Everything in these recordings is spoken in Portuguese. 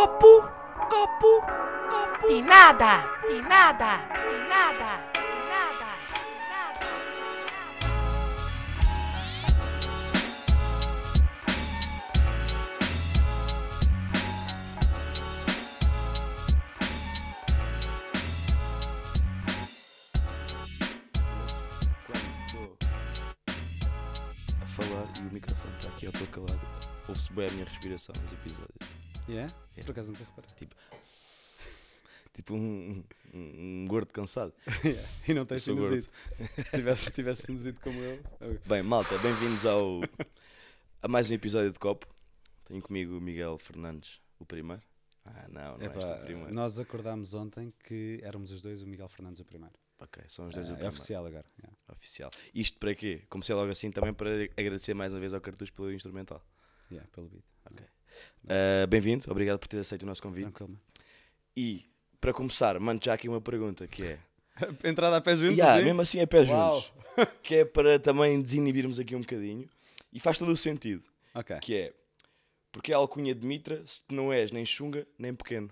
Copo, copo, copo. De nada, de nada, de nada, estou falar e o microfone está aqui ao teu calado, ouve-se bem a minha respiração nos episódios. Yeah? Yeah. Por acaso nunca reparei. Tipo, tipo um, um, um gordo cansado. Yeah. E não tens sinusite. Se tivesse, se tivesse sinusite como eu. Bem, malta, bem-vindos ao a mais um episódio de Copo. Tenho comigo o Miguel Fernandes, o primeiro. Ah, não, não Epá, és o primeiro. nós acordámos ontem que éramos os dois o Miguel Fernandes o primeiro. Ok, são os dois o é primeiro. oficial agora. yeah. Oficial. Isto para quê? Comecei logo assim também para agradecer mais uma vez ao Cartucho pelo instrumental. Yeah, pelo beat. Ok. Ah, Bem-vindo, obrigado por ter aceito o nosso convite. Tranquilo. E, para começar, mando já aqui uma pergunta que é... Entrada a pé juntos. Yeah, assim? mesmo assim é pé Uau. juntos. Que é para também desinibirmos aqui um bocadinho. E faz todo o sentido. Ok. Que é, porque é a alcunha de Mitra se tu não és nem chunga nem pequeno.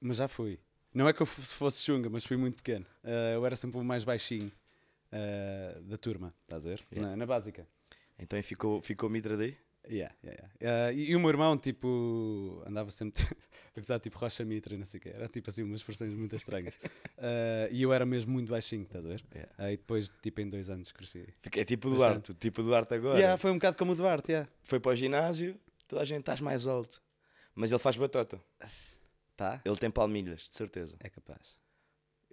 Mas já fui. Não é que eu fosse chunga, mas fui muito pequeno. Ah, eu era sempre o mais baixinho ah, da turma, estás a ver? Yeah. Na, na básica. Então ficou, ficou Mitra daí? Yeah, yeah, yeah. Ah, e, e o meu irmão, tipo, andava sempre a gozar tipo Rocha Mitra e não sei o quê. Era tipo assim, umas expressões muito estranhas. Ah, e eu era mesmo muito baixinho, estás a ver? Yeah. Ah, e depois, tipo, em dois anos cresci. É tipo o. Duarte. Tipo o Duarte agora. Yeah, foi um bocado como o Duarte, yeah. Foi para o ginásio, toda a gente estás mais alto. Mas ele faz batota. Tá? Ele tem palmilhas, de certeza. É capaz.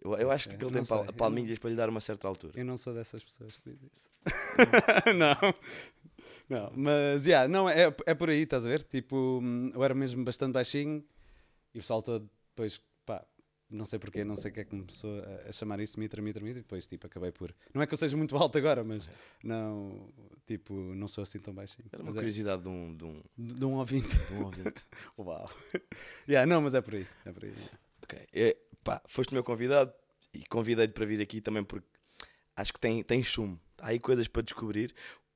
Eu, eu acho Ok, que ele não tem pal- palmilhas para lhe dar uma certa altura. Eu não sou dessas pessoas que diz isso. não. Não, mas, yeah, não, é, é por aí, estás a ver? Tipo, eu era mesmo bastante baixinho e o pessoal todo depois, pá, não sei porquê, não sei o que é que começou a, a chamar isso mitra, mitra, mitra e depois, tipo, acabei por... Não é que eu seja muito alto agora, mas não, tipo, não sou assim tão baixinho. Era uma Mas é, curiosidade de um, de um, de, um ouvinte. de um ouvinte. Uau. yeah, não, mas é por aí, é por aí. yeah. Ok. É, pá, foste o meu convidado e convidei-te para vir aqui também porque acho que tem, tem sumo. Há aí coisas para descobrir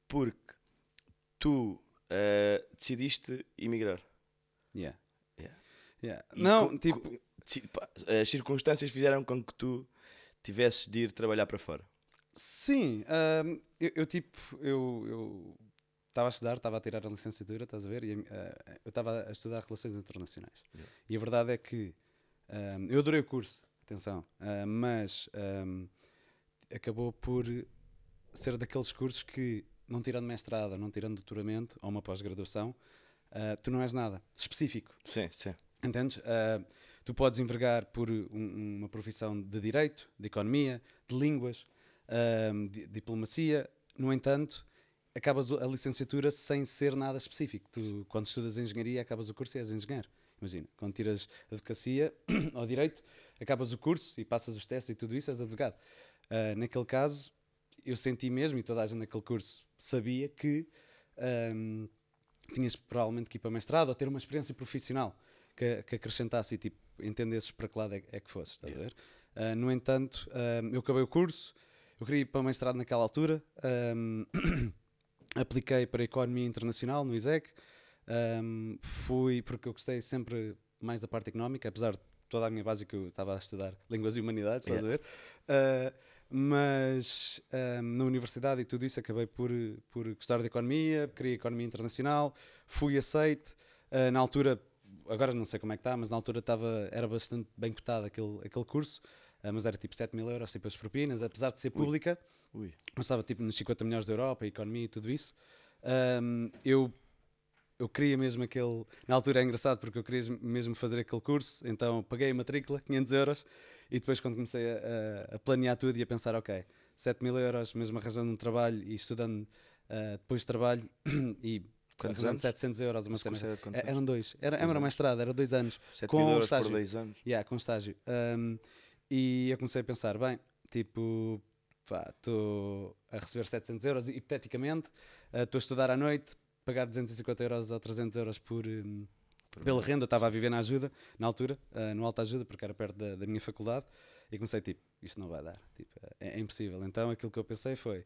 porque tu eh, decidiste emigrar. Yeah. Yeah. Yeah. Não, co- tipo... as circunstâncias fizeram com que tu tivesses de ir trabalhar para fora. Sim, ahm, eu, eu, tipo, eu eu estava a estudar, estava a tirar a licenciatura, estás a ver? E, ah, eu estava a estudar Relações Internacionais. Yeah. E a verdade é que ahm, eu adorei o curso, atenção, ah, mas ahm, acabou por ser daqueles cursos que, não tirando mestrado, não tirando doutoramento ou uma pós-graduação, ah, tu não és nada específico. Sim, sim. Entendes? Ah, tu podes envergar por um- uma profissão de direito, de economia, de línguas, ah, de diplomacia. No entanto, acabas a licenciatura sem ser nada específico. Tu, quando estudas engenharia, acabas o curso e és engenheiro. Imagina, quando tiras advocacia ou direito, acabas o curso e passas os testes e tudo isso, és advogado. Ah, naquele caso, eu senti mesmo, e toda a gente naquele curso sabia, que ahm, tinhas provavelmente que ir para mestrado ou ter uma experiência profissional que, que acrescentasse e tipo, entendesses para que lado é, é que fosses, estás a ver? Ah, no entanto, ahm, eu acabei o curso, eu queria ir para mestrado naquela altura, ahm, apliquei para Economia Internacional no ISEC, ahm, fui porque eu gostei sempre mais da parte económica, apesar de toda a minha base que eu estava a estudar Línguas e Humanidades, estás a ver? Ah, mas ahm, na universidade e tudo isso acabei por, por gostar de economia, queria economia internacional, fui aceite. Ah, na altura, agora não sei como é que está, mas na altura estava, era bastante bem cotado aquele, aquele curso, ah, mas era tipo 7 mil euros, tipo as propinas, apesar de ser pública, Ui. mas estava tipo nos 50 melhores da Europa, economia e tudo isso. Ahm, eu, eu queria mesmo aquele. Na altura é engraçado porque eu queria mesmo fazer aquele curso, então paguei a matrícula, 500 euros, e depois quando comecei a, a- planear tudo e a pensar, ok, 7 mil euros, mesmo arranjando um trabalho e estudando ah, depois de trabalho, e Quantos arranjando anos? 700 euros, uma cena. era É? Eram dois, era, Dois era uma anos. estrada, era dois anos. 7 com mil euros estágio. por 2 anos. Yeah, com estágio. Um, e eu comecei a pensar, bem, tipo, estou a receber 700 euros, hipoteticamente, ah, estou a estudar à noite, pagar 250 euros ou 300 euros por, hum, pela renda, eu estava a viver na ajuda, na altura, ah, no alta ajuda, porque era perto da, da minha faculdade, e comecei, tipo, isto não vai dar, tipo, é, é impossível. Então aquilo que eu pensei foi,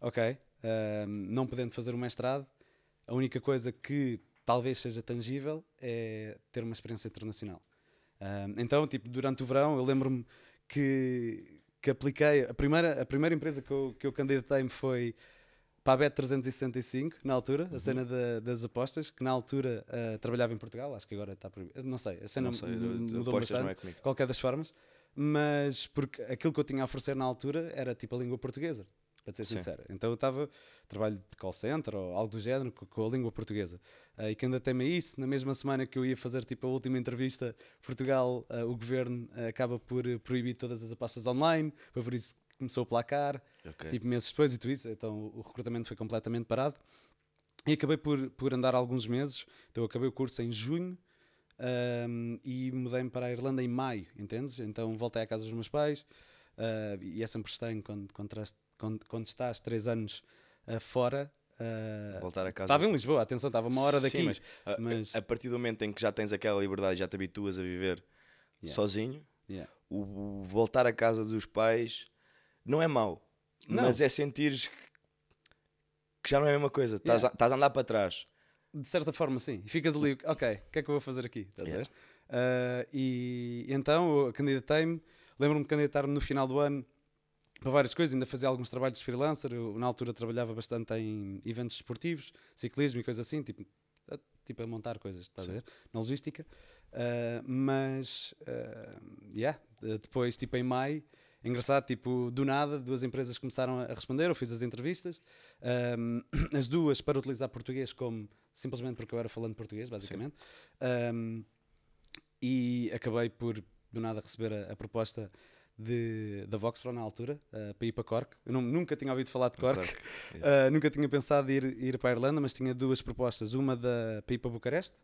ok, ah, não podendo fazer o mestrado, a única coisa que talvez seja tangível é ter uma experiência internacional. Ah, então, tipo, durante o verão, eu lembro-me que, que apliquei. A primeira, a primeira empresa que eu, que eu candidatei-me foi para a Bet 365, na altura, Uhum. a cena da- das apostas, que na altura ah, trabalhava em Portugal, acho que agora está proibido. Não sei, a cena Não sei, mu- mudou apostas bastante é comigo. qualquer das formas, mas porque aquilo que eu tinha a oferecer na altura era tipo a língua portuguesa, para ser Sim. sincero. Então eu estava, trabalho de call center ou algo do género co- com, a língua portuguesa. Ah, e que ainda tem isso, na mesma semana que eu ia fazer tipo a última entrevista, Portugal, ah, o governo acaba por proibir todas as apostas online, foi por isso que começou a placar, Ok. tipo meses depois e tudo isso, então o recrutamento foi completamente parado. E acabei por, por andar alguns meses, então eu acabei o curso em junho ahm, e mudei-me para a Irlanda em maio, entendes? Então voltei à casa dos meus pais ah, e é sempre estranho quando, quando, traz- quando, quando estás três anos ah, fora. ah, Voltar a casa. Estava em Lisboa, atenção, estava uma hora daqui. Sim, mas, a, mas- a partir do momento em que já tens aquela liberdade já te habituas a viver Yeah. sozinho, Yeah. o, o voltar à casa dos pais não é mau, Não. mas é sentires que já não é a mesma coisa. Estás a- Yeah. a andar para trás. De certa forma, sim. E ficas ali, ok, o que é que eu vou fazer aqui? Estás a Yeah. ver? Ah, e então eu candidatei-me, lembro-me de candidatar-me no final do ano para várias coisas, ainda fazia alguns trabalhos de freelancer. Eu, na altura, trabalhava bastante em eventos esportivos, ciclismo e coisas assim, tipo a, tipo a montar coisas, estás a ver? Na logística. Ah, mas, ah, yeah, de- depois, tipo em maio, engraçado, tipo, do nada, duas empresas começaram a responder, eu fiz as entrevistas, Ahm, as duas para utilizar português como simplesmente porque eu era falando português, basicamente. Ahm, e acabei por do nada receber a, a proposta de, da Vox Pro na altura, ah, para ir para Cork. Eu não- nunca tinha ouvido falar de Cork, Cork, ah, nunca tinha pensado em ir, ir para a Irlanda, mas tinha duas propostas. Uma da, para ir para Bucareste,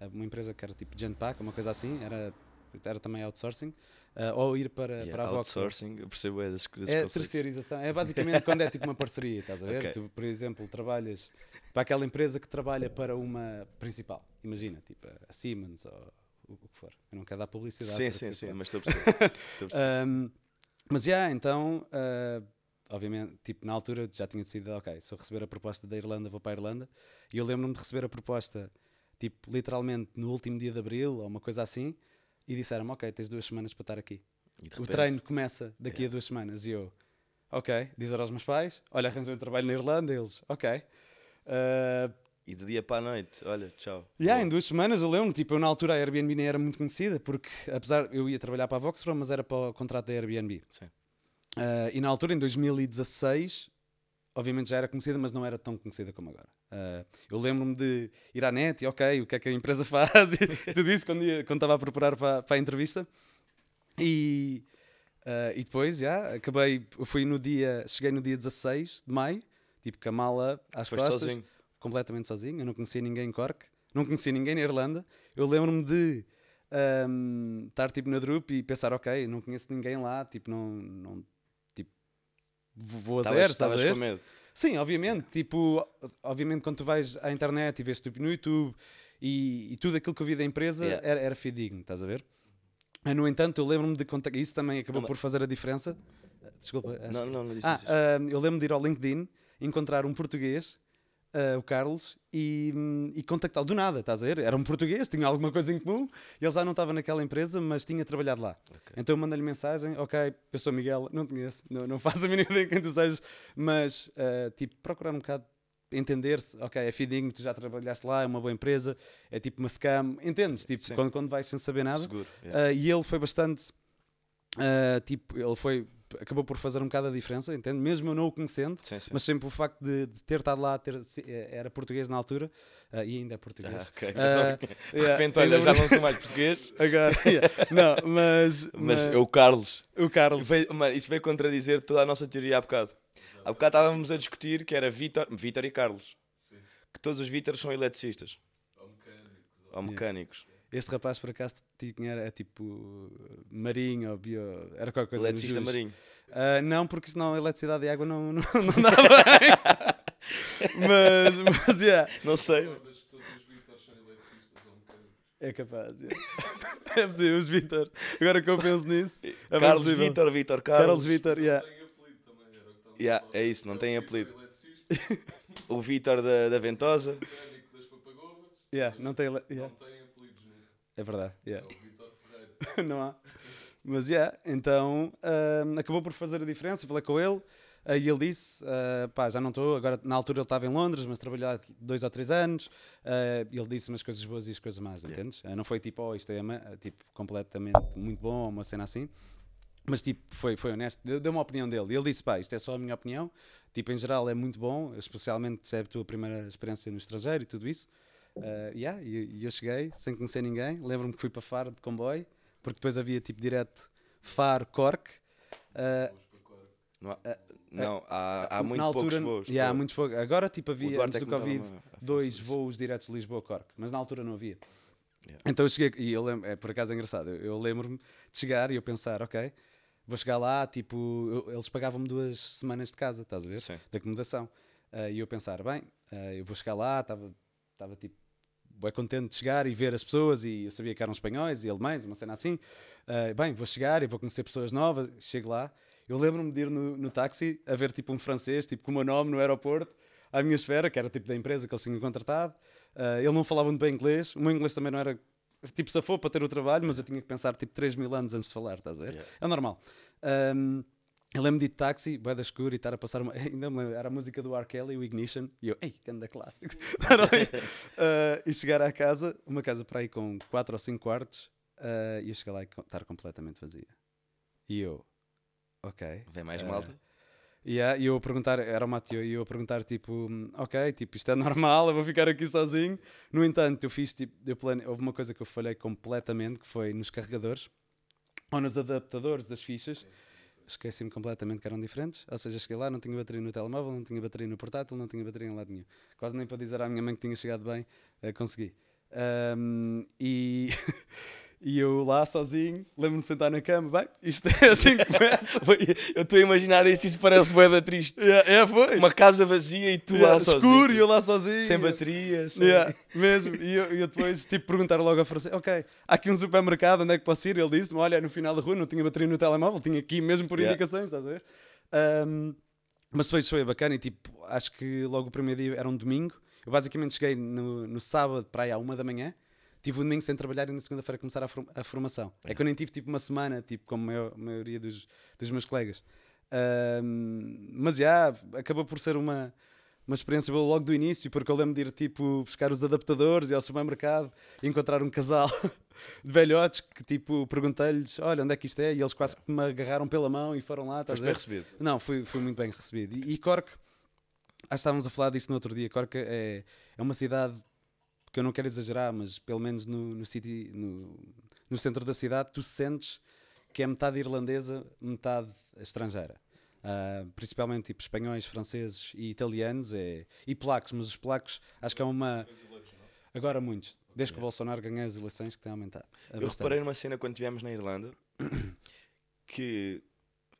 ah, uma empresa que era tipo Genpack, uma coisa assim, era, era também outsourcing, ah, ou ir para, Yeah, para a Vox outsourcing, eu percebo é desses, desses É terceirização. É basicamente quando é tipo uma parceria, estás a ver? Ok. Tu, por exemplo, trabalhas para aquela empresa que trabalha para uma principal. Imagina, tipo a Siemens ou o que for. Eu não quero dar publicidade. Sim, sim, sim, claro. mas estou a perceber. Um, mas já, então, uh, obviamente, tipo, na altura já tinha decidido, ok, se eu receber a proposta da Irlanda, vou para a Irlanda. E eu lembro-me de receber a proposta, tipo, literalmente no último dia de abril ou uma coisa assim, e disseram-me, ok, tens duas semanas para estar aqui. O treino começa daqui a duas semanas e eu, ok, dizer aos meus pais, olha, arranjei um trabalho na Irlanda, eles, ok. Uh, E de dia para a noite, olha, tchau. e yeah, em duas semanas eu lembro, tipo, eu na altura a Airbnb nem era muito conhecida, porque apesar, eu ia trabalhar para a Voxtron, mas era para o contrato da Airbnb. Sim. Uh, e na altura, em 2016, obviamente já era conhecida, mas não era tão conhecida como agora. Uh, eu lembro-me de ir à net e, ok, o que é que a empresa faz e tudo isso quando, ia- quando estava a preparar para, para a entrevista. E, uh, e depois, já, acabei, eu fui no dia, cheguei no dia 16 de maio, tipo com a mala às Foste costas sozinho. completamente sozinho, eu não conhecia ninguém em Cork, não conhecia ninguém na Irlanda. Eu lembro-me de ahm, estar tipo na Drup e pensar, ok, não conheço ninguém lá, tipo, não, não vou a zero, Estavas estás a ver? com medo. Sim, obviamente, tipo, obviamente quando tu vais à internet e vês tipo no YouTube e, e tudo aquilo que eu vi da empresa Yeah. era, era fidedigno, estás a ver? Ah, No entanto, eu lembro-me de contactar, isso também acabou Não, por fazer a diferença. Desculpa, acho Não, não, não diz ah, ah, eu lembro de ir ao LinkedIn, encontrar um português, ah, o Carlos, e, hum, e contactá-lo do nada, estás a ver? Era um português, tinha alguma coisa em comum, ele já não estava naquela empresa, mas tinha trabalhado lá. Ok. Então eu mandei-lhe mensagem, ok, eu sou Miguel, não conheço, não, não faço a mínima ideia de quem tu sejas, mas ah, tipo, procurar um bocado entender-se, ok, é fidedigno, tu já trabalhaste lá, é uma boa empresa, é tipo uma scam, entendes? Tipo, Sim. quando, quando vais sem saber nada. Seguro. yeah. Ah, e ele foi bastante. Ah, tipo, ele foi. Acabou por fazer um bocado a diferença, entende? Mesmo eu não o conhecendo, sim, sim. mas sempre o facto de, de ter estado lá, ter, se- eh, era português na altura ah, e ainda é português. Ah, ok. Ah, de yeah, repente, ainda olha, já não sou mais português. Agora, yeah. não, mas, Mas é o Carlos. o Carlos. Veio- mano, isso veio contradizer toda a nossa teoria há bocado. Há bocado estávamos a discutir que era Vítor, Vítor e Carlos. Que todos os Vítores são eletricistas. Ou mecânicos. Este rapaz, por acaso, tinha, era tipo marinho ou bio. Era qualquer coisa. Eletricista marinho. Ah, não, porque senão a eletricidade e água não, não, não dá bem. mas, mas, yeah. Não sei. É capaz. yeah. É possível, os Vitor. Agora que eu penso nisso. É Carlos possível. Vítor, Vítor Carlos. Carlos Vitor, yeah. Yeah, é isso, não tem apelido. O Vítor da, da Ventosa. Yeah, não tem. yeah. É verdade. Yeah. não há. Mas yeah, então ahm, acabou por fazer a diferença. Falei com ele. Aí ele disse: ah, pá, já não estou. Agora, na altura, ele estava em Londres, mas trabalhou há dois ou três anos. Ah, ele disse umas coisas boas e as coisas más, Yeah. entendes? Ah, não foi tipo, oh, isto é tipo, completamente muito bom, uma cena assim. Mas tipo, foi, foi honesto, deu, deu uma opinião dele. E ele disse: pá, isto é só a minha opinião. Tipo, em geral é muito bom, especialmente se é a tua primeira experiência no estrangeiro e tudo isso. Uh, yeah, e eu cheguei sem conhecer ninguém. Lembro-me que fui para Faro de comboio, porque depois havia tipo direto Faro, Cork. Uh, Não, há, não, há, há muito altura, poucos voos. yeah, há muitos poucos. Agora tipo havia, antes é do Covid, dois voos diretos de Lisboa-Cork, mas na altura não havia. Yeah. Então eu cheguei, e eu lembro, é por acaso é engraçado, eu, eu lembro-me de chegar e eu pensar, ok, vou chegar lá, tipo, eu- eles pagavam-me duas semanas de casa, estás a ver? Sim. De acomodação. Ah, e eu pensar, bem, ah, eu vou chegar lá, estava tipo, bem contente de chegar e ver as pessoas, e eu sabia que eram espanhóis e alemães, uma cena assim. Ah, bem, vou chegar e vou conhecer pessoas novas, chego lá. Eu lembro-me de ir no, no táxi a ver tipo um francês, tipo com o meu nome no aeroporto, à minha espera, que era tipo da empresa que eles tinham contratado. Ah, ele não falava muito bem inglês, o meu inglês também não era tipo safou para ter o trabalho, mas eu tinha que pensar tipo 3 mil anos antes de falar, estás a ver? Yeah. É normal. Ahm, eu lembro de táxi, bué da escuro e estar a passar uma. Ainda me lembro, era a música do R. Kelly, o Ignition, e eu, ei, canta clássico. Estar ali. Ah, e chegar à casa, uma casa para aí com 4 ou 5 quartos, ah, e eu chegar lá e estar completamente vazia. E eu, ok. Vem mais Ah, malta. Yeah, e eu a perguntar, era o Mateo, e eu a perguntar tipo, ok, tipo, isto é normal, eu vou ficar aqui sozinho. No entanto, eu fiz tipo, eu plane... houve uma coisa que eu falhei completamente, que foi nos carregadores ou nos adaptadores das fichas. Esqueci-me completamente que eram diferentes. Ou seja, cheguei lá, não tinha bateria no telemóvel, não tinha bateria no portátil, não tinha bateria em lado nenhum. Quase nem para dizer à minha mãe que tinha chegado bem, eh, consegui. Ahm, e, e eu lá sozinho, lembro-me de sentar na cama, bem, isto é assim que começa. Eu estou a imaginar isso, isso parece boeda triste. É, é, foi. Uma casa vazia e tu Yeah, lá sozinho. escuro e eu lá sozinho. Sem bateria, sem... Yeah, mesmo. E eu, eu depois, tipo, perguntar logo ao francês: Ok, há aqui um supermercado, onde é que posso ir? Ele disse-me: Olha, no final da rua não tinha bateria no telemóvel, tinha aqui mesmo por Yeah. indicações, estás a ver? Ahm, mas depois foi bacana e, tipo, acho que logo o primeiro dia era um domingo. Eu basicamente cheguei no, no sábado para aí à uma da manhã. Tive o domingo sem trabalhar e na segunda-feira começar a, form- a formação. É que eu nem tive tipo uma semana, tipo como a maior- a maioria dos, dos meus colegas. Mas já, acabou por ser uma, uma experiência boa logo do início, porque eu lembro de ir tipo buscar os adaptadores e ao supermercado e encontrar um casal de velhotes que tipo perguntei-lhes: Olha, onde é que isto é? E eles quase que me agarraram pela mão e foram lá. Foste a bem recebido. Não, fui, fui muito bem recebido. E, e Cork, acho que estávamos a falar disso no outro dia. Cork é, é uma cidade que eu não quero exagerar, mas pelo menos no, no, city, no, no centro da cidade, tu sentes que é metade irlandesa, metade estrangeira. Ah, principalmente tipo espanhóis, franceses e italianos é, e polacos, mas os polacos acho que é uma. Agora muitos, desde que o Bolsonaro ganhou as eleições, que tem aumentado. É Eu bastante. reparei numa cena quando estivemos na Irlanda que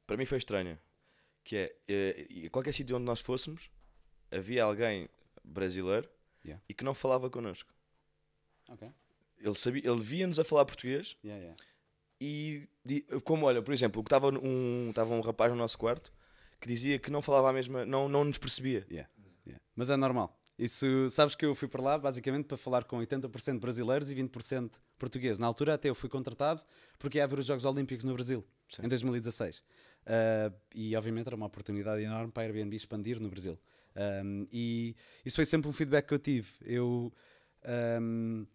para mim foi estranha. Que é, em qualquer sítio onde nós fôssemos, havia alguém brasileiro Yeah. e que não falava connosco. Ok. Ele, sabia, ele via-nos a falar português Yeah, yeah. e, di- como olha, por exemplo, que estava um, estava um rapaz no nosso quarto que dizia que não falava a mesma, não, não nos percebia. Yeah, yeah. Mas é normal. Isso, sabes que eu fui para lá basicamente para falar com 80% brasileiros e 20% portugueses. Na altura até eu fui contratado porque ia haver os Jogos Olímpicos no Brasil, Sim. em 2016. Ah, e obviamente era uma oportunidade enorme para a Airbnb expandir no Brasil. Um, e isso foi sempre um feedback que eu tive. Eu um,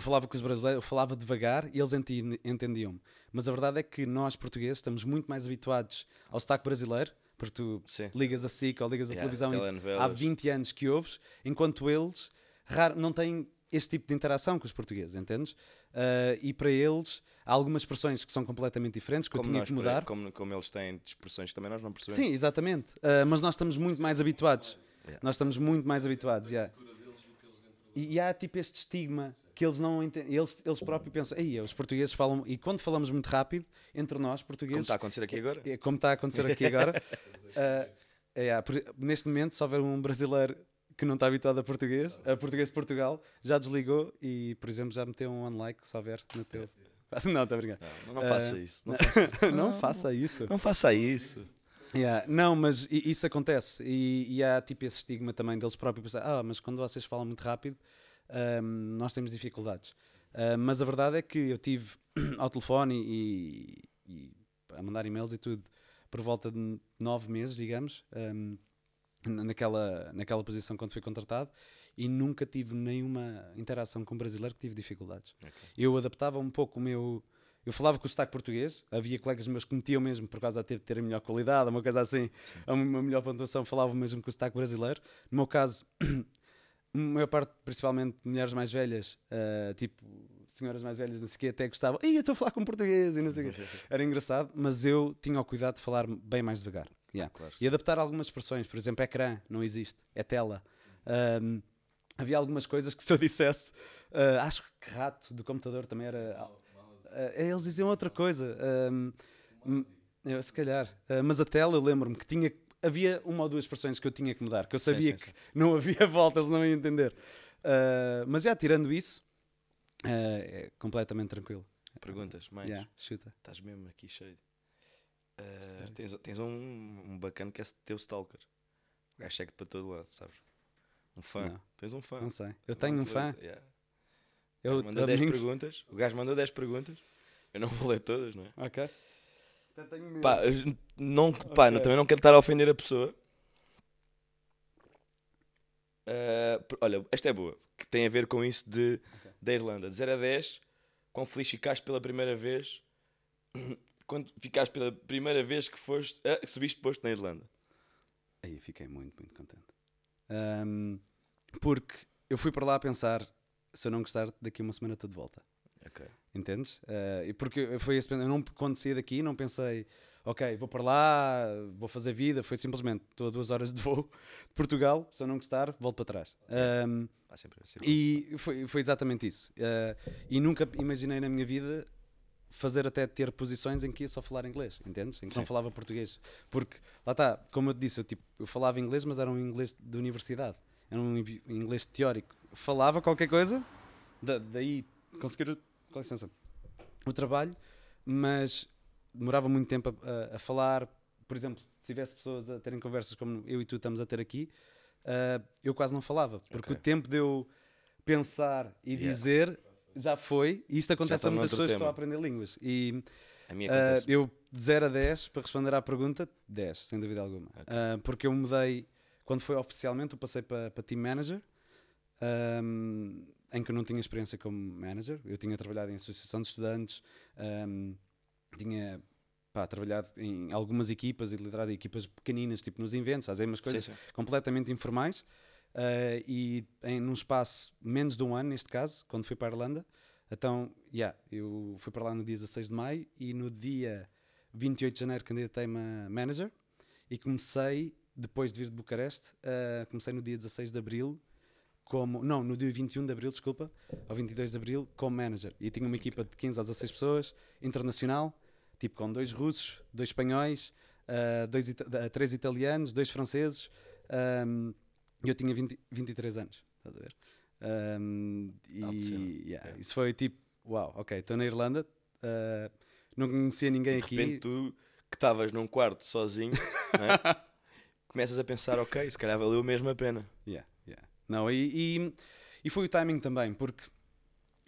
falava com os brasileiros, eu falava devagar e eles entendiam-me. Mas a verdade é que nós portugueses estamos muito mais habituados ao sotaque brasileiro, porque tu Sim. ligas a SIC ou ligas a Yeah, televisão e há 20 anos que ouves, enquanto eles raro, não têm este tipo de interação com os portugueses, entendes? Ah, e para eles há algumas expressões que são completamente diferentes, que eu Como, tinha nós, que mudar. como, como eles têm expressões que também nós não percebemos. Sim, exatamente. Ah, mas nós estamos muito mais habituados. Yeah. Nós estamos muito mais habituados. yeah. E, e há tipo este estigma que eles não entendem. Eles, eles próprios pensam, Ei, os portugueses falam. E quando falamos muito rápido, entre nós, Como portugueses. está a acontecer aqui agora? É como está a acontecer aqui agora. ah, é, neste momento, se houver um brasileiro que não está habituado a português, a português de Portugal, já desligou e, por exemplo, já meteu um unlike se houver no teu. Não, está a brincar. Não, não faça isso. Não, não- faça isso. não faça isso. Não faça isso. Yeah, Não, mas isso acontece e, e há tipo esse estigma também deles próprios pensar, ah, mas quando vocês falam muito rápido, ahm, nós temos dificuldades. Ah, mas a verdade é que eu tive ao telefone e, e a mandar e-mails e tudo por volta de nove meses, digamos, na- naquela, naquela posição quando fui contratado e nunca tive nenhuma interação com um brasileiro que tive dificuldades. Eu adaptava um pouco o meu. Eu falava com o sotaque português, havia colegas meus que metiam mesmo por causa de ter, ter a melhor qualidade, uma coisa assim, a uma melhor pontuação, falavam mesmo com o sotaque brasileiro. No meu caso, a maior parte, principalmente mulheres mais velhas, ah, tipo senhoras mais velhas, não sei o quê, até gostavam, Ih, eu estou a falar com português e não sei o quê. Era engraçado, mas eu tinha o cuidado de falar bem mais devagar. Yeah. Claro, E adaptar algumas expressões, por exemplo, ecrã não existe, é tela. Ahm, havia algumas coisas que se eu dissesse, ah, acho que rato do computador também era. ah, eles diziam outra coisa. hum, eu, se calhar. Ah, mas a tela, eu lembro-me que tinha. Havia uma ou duas expressões que eu tinha que mudar, que eu Sim, sabia sim, que não havia volta, eles não iam entender. Mas já tirando isso, é completamente tranquilo. Perguntas, mais? Yeah, chuta. Estás mesmo aqui cheio. Uh, tens, tens um, um bacana que é teu stalker. O gajo segue para todo lado, sabes? Um fã. Não. Tens um fã. Não sei. Eu tenho um fã. Yeah. Eu, mandou a 10 domingos- perguntas. O gajo mandou 10 perguntas. Eu não vou ler todas, não é? Ok. Até tenho medo. Pá, eu não, pá, Ok. não- também não quero estar a ofender a pessoa. Uh, olha, esta é boa. Que tem a ver com isso de, Ok. da Irlanda. De 0 a 10, quão feliz ficaste pela primeira vez? Quando ficaste pela primeira vez que foste, ah, que se viste posto na Irlanda? Aí fiquei muito, muito contente. Ahm, porque eu fui para lá a pensar: se eu não gostar, daqui uma semana estou de volta. Ok. Entendes? Ah, e porque foi esse, eu não, quando saí daqui, não pensei, ok, vou para lá, vou fazer vida. Foi simplesmente: estou a duas horas de voo de Portugal, se eu não gostar, volto para trás. Ahm, Há sempre, sempre e foi, foi exatamente isso. Ah, e nunca imaginei na minha vida fazer até ter posições em que ia só falar inglês, entendes? Em que não Sim. falava português. Porque, lá está, como eu te disse, eu, tipo, eu falava inglês, mas era um inglês de universidade. Era um inglês teórico. Falava qualquer coisa, da- daí conseguir, com licença, o trabalho, mas demorava muito tempo a, a- a falar. Por exemplo, se tivesse pessoas a terem conversas como eu e tu estamos a ter aqui, ah, eu quase não falava. Porque Ok. o tempo de eu pensar e Yeah. dizer já foi, e isto acontece a muitas pessoas que estão a aprender línguas. E acontece. eu, de 0 a 10, para responder à pergunta, 10, sem dúvida alguma. Ok. Ah, porque eu mudei, quando foi oficialmente, eu passei para, para Team Manager, ahm, em que eu não tinha experiência como manager. Eu tinha trabalhado em associação de estudantes, ahm, tinha pá, trabalhado em algumas equipas e liderado equipas pequeninas, tipo nos eventos, fazer umas coisas sim. completamente informais. Ah, e em num espaço menos de um ano, neste caso, quando fui para a Irlanda, então, yeah, eu fui para lá no dia 16 de maio e no dia 28 de janeiro candidatei-me a manager e comecei, depois de vir de Bucareste, ah, comecei no dia 16 de abril como, não, no dia 21 de abril, desculpa, ao 22 de abril, como manager. E tinha uma equipa de 15 a 16 pessoas, internacional, tipo com dois russos, dois espanhóis, ah, dois, ita- três italianos, dois franceses, ahm, e eu tinha 20, 23 anos, estás a ver? Cena. e yeah, É. isso foi tipo, uau, ok, estou na Irlanda, ah, não conhecia ninguém de aqui. repente tu que estavas num quarto sozinho é? começas a pensar ok se calhar valeu mesmo a pena Yeah, yeah. Não, e, e, e foi o timing também, porque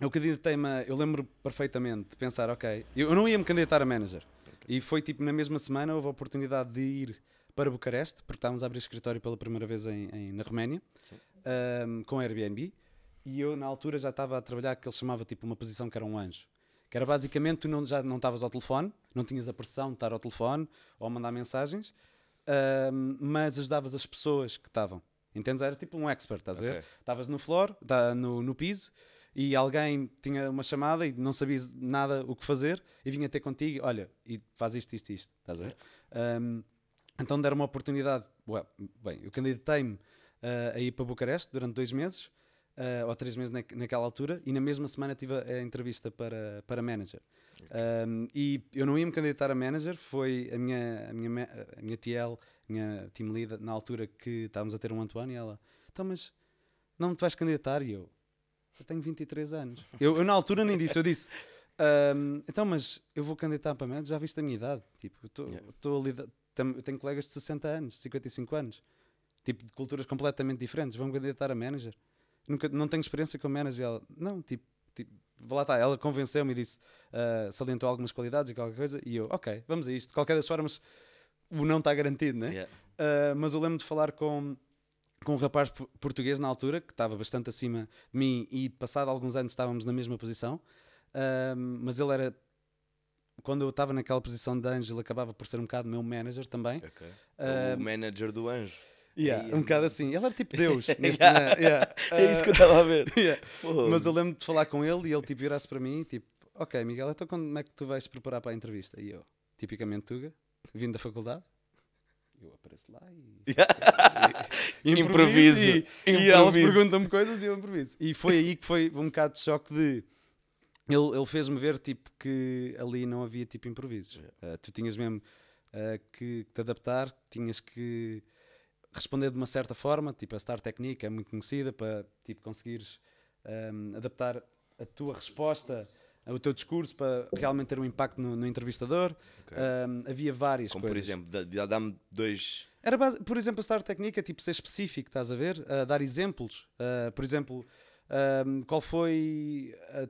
eu candidatei-me, eu lembro perfeitamente de pensar, ok, eu, eu não ia me candidatar a manager. E foi tipo na mesma semana houve a oportunidade de ir para Bucareste, porque estávamos a abrir escritório pela primeira vez em, em- na Roménia, ahm, com Airbnb, e eu na altura já estava a trabalhar que ele chamava tipo uma posição que era um anjo. Que era basicamente tu não, já não estavas ao telefone, não tinhas a pressão de estar ao telefone ou a mandar mensagens, ahm, mas ajudavas as pessoas que estavam. Entendes? Era tipo um expert, estás a ver? Estavas no floor, tá, no, no piso, e alguém tinha uma chamada e não sabias nada o que fazer, e vinha ter contigo, olha, e faz isto, isto, isto, estás a ver? Um, então deram uma oportunidade, bem, eu candidatei-me uh, a ir para Bucareste durante dois meses, uh, ou três meses na, naquela altura, e na mesma semana tive a, a entrevista para, para manager. Um, e eu não ia me candidatar a manager, foi a minha, a minha, a minha TL, a minha team leader, na altura que estávamos a ter um Antoine, e ela, então, mas não te vais candidatar? E eu, eu tenho 23 anos. Eu, eu na altura nem disse, eu disse, "Ahm, então, mas eu vou candidatar para manager, já viste a minha idade? Tipo, estou Yeah. Eu tenho colegas de 60 anos, 55 anos, tipo, de culturas completamente diferentes, vão candidatar a manager? nunca, não tenho experiência com manager. Ela, não, tipo, tipo lá está, ela convenceu-me e disse, uh, salientou algumas qualidades e qualquer coisa, e eu, ok, vamos a isto. De qualquer das formas, o não está garantido, né? Yeah. Uh, mas eu lembro de falar com, com um rapaz po- português na altura, que estava bastante acima de mim, e passado alguns anos estávamos na mesma posição, Uh, mas ele era. Quando eu estava naquela posição de anjo, ele acabava por ser um bocado meu manager também. Ok. Uh, o manager do anjo. Yeah, um bocado assim. Ele era tipo Deus. neste, Yeah. yeah. É isso que eu Uh, estava a ver. yeah. Mas eu lembro de falar com ele e ele tipo virasse para mim tipo, ok Miguel, então como é que tu vais preparar para a entrevista? E eu, tipicamente Tuga, vindo da faculdade, eu apareço lá e, e, e Improviso. E, e elas Improviso. perguntam-me coisas e eu improviso. E foi aí que foi um bocado de choque de ele, ele fez-me ver tipo que ali não havia tipo improvisos. Uh, tu tinhas mesmo uh, que te adaptar, tinhas que responder de uma certa forma, tipo a Star Technique é muito conhecida para tipo conseguires um, adaptar a tua resposta o teu discurso para realmente ter um impacto no, no entrevistador. Ok. Um, havia várias Como por coisas. exemplo, dá- dá- dá-me dois. Era base- por exemplo, a Star Technique é tipo ser específico, estás a ver? A dar exemplos. Uh, por exemplo, um, qual foi a-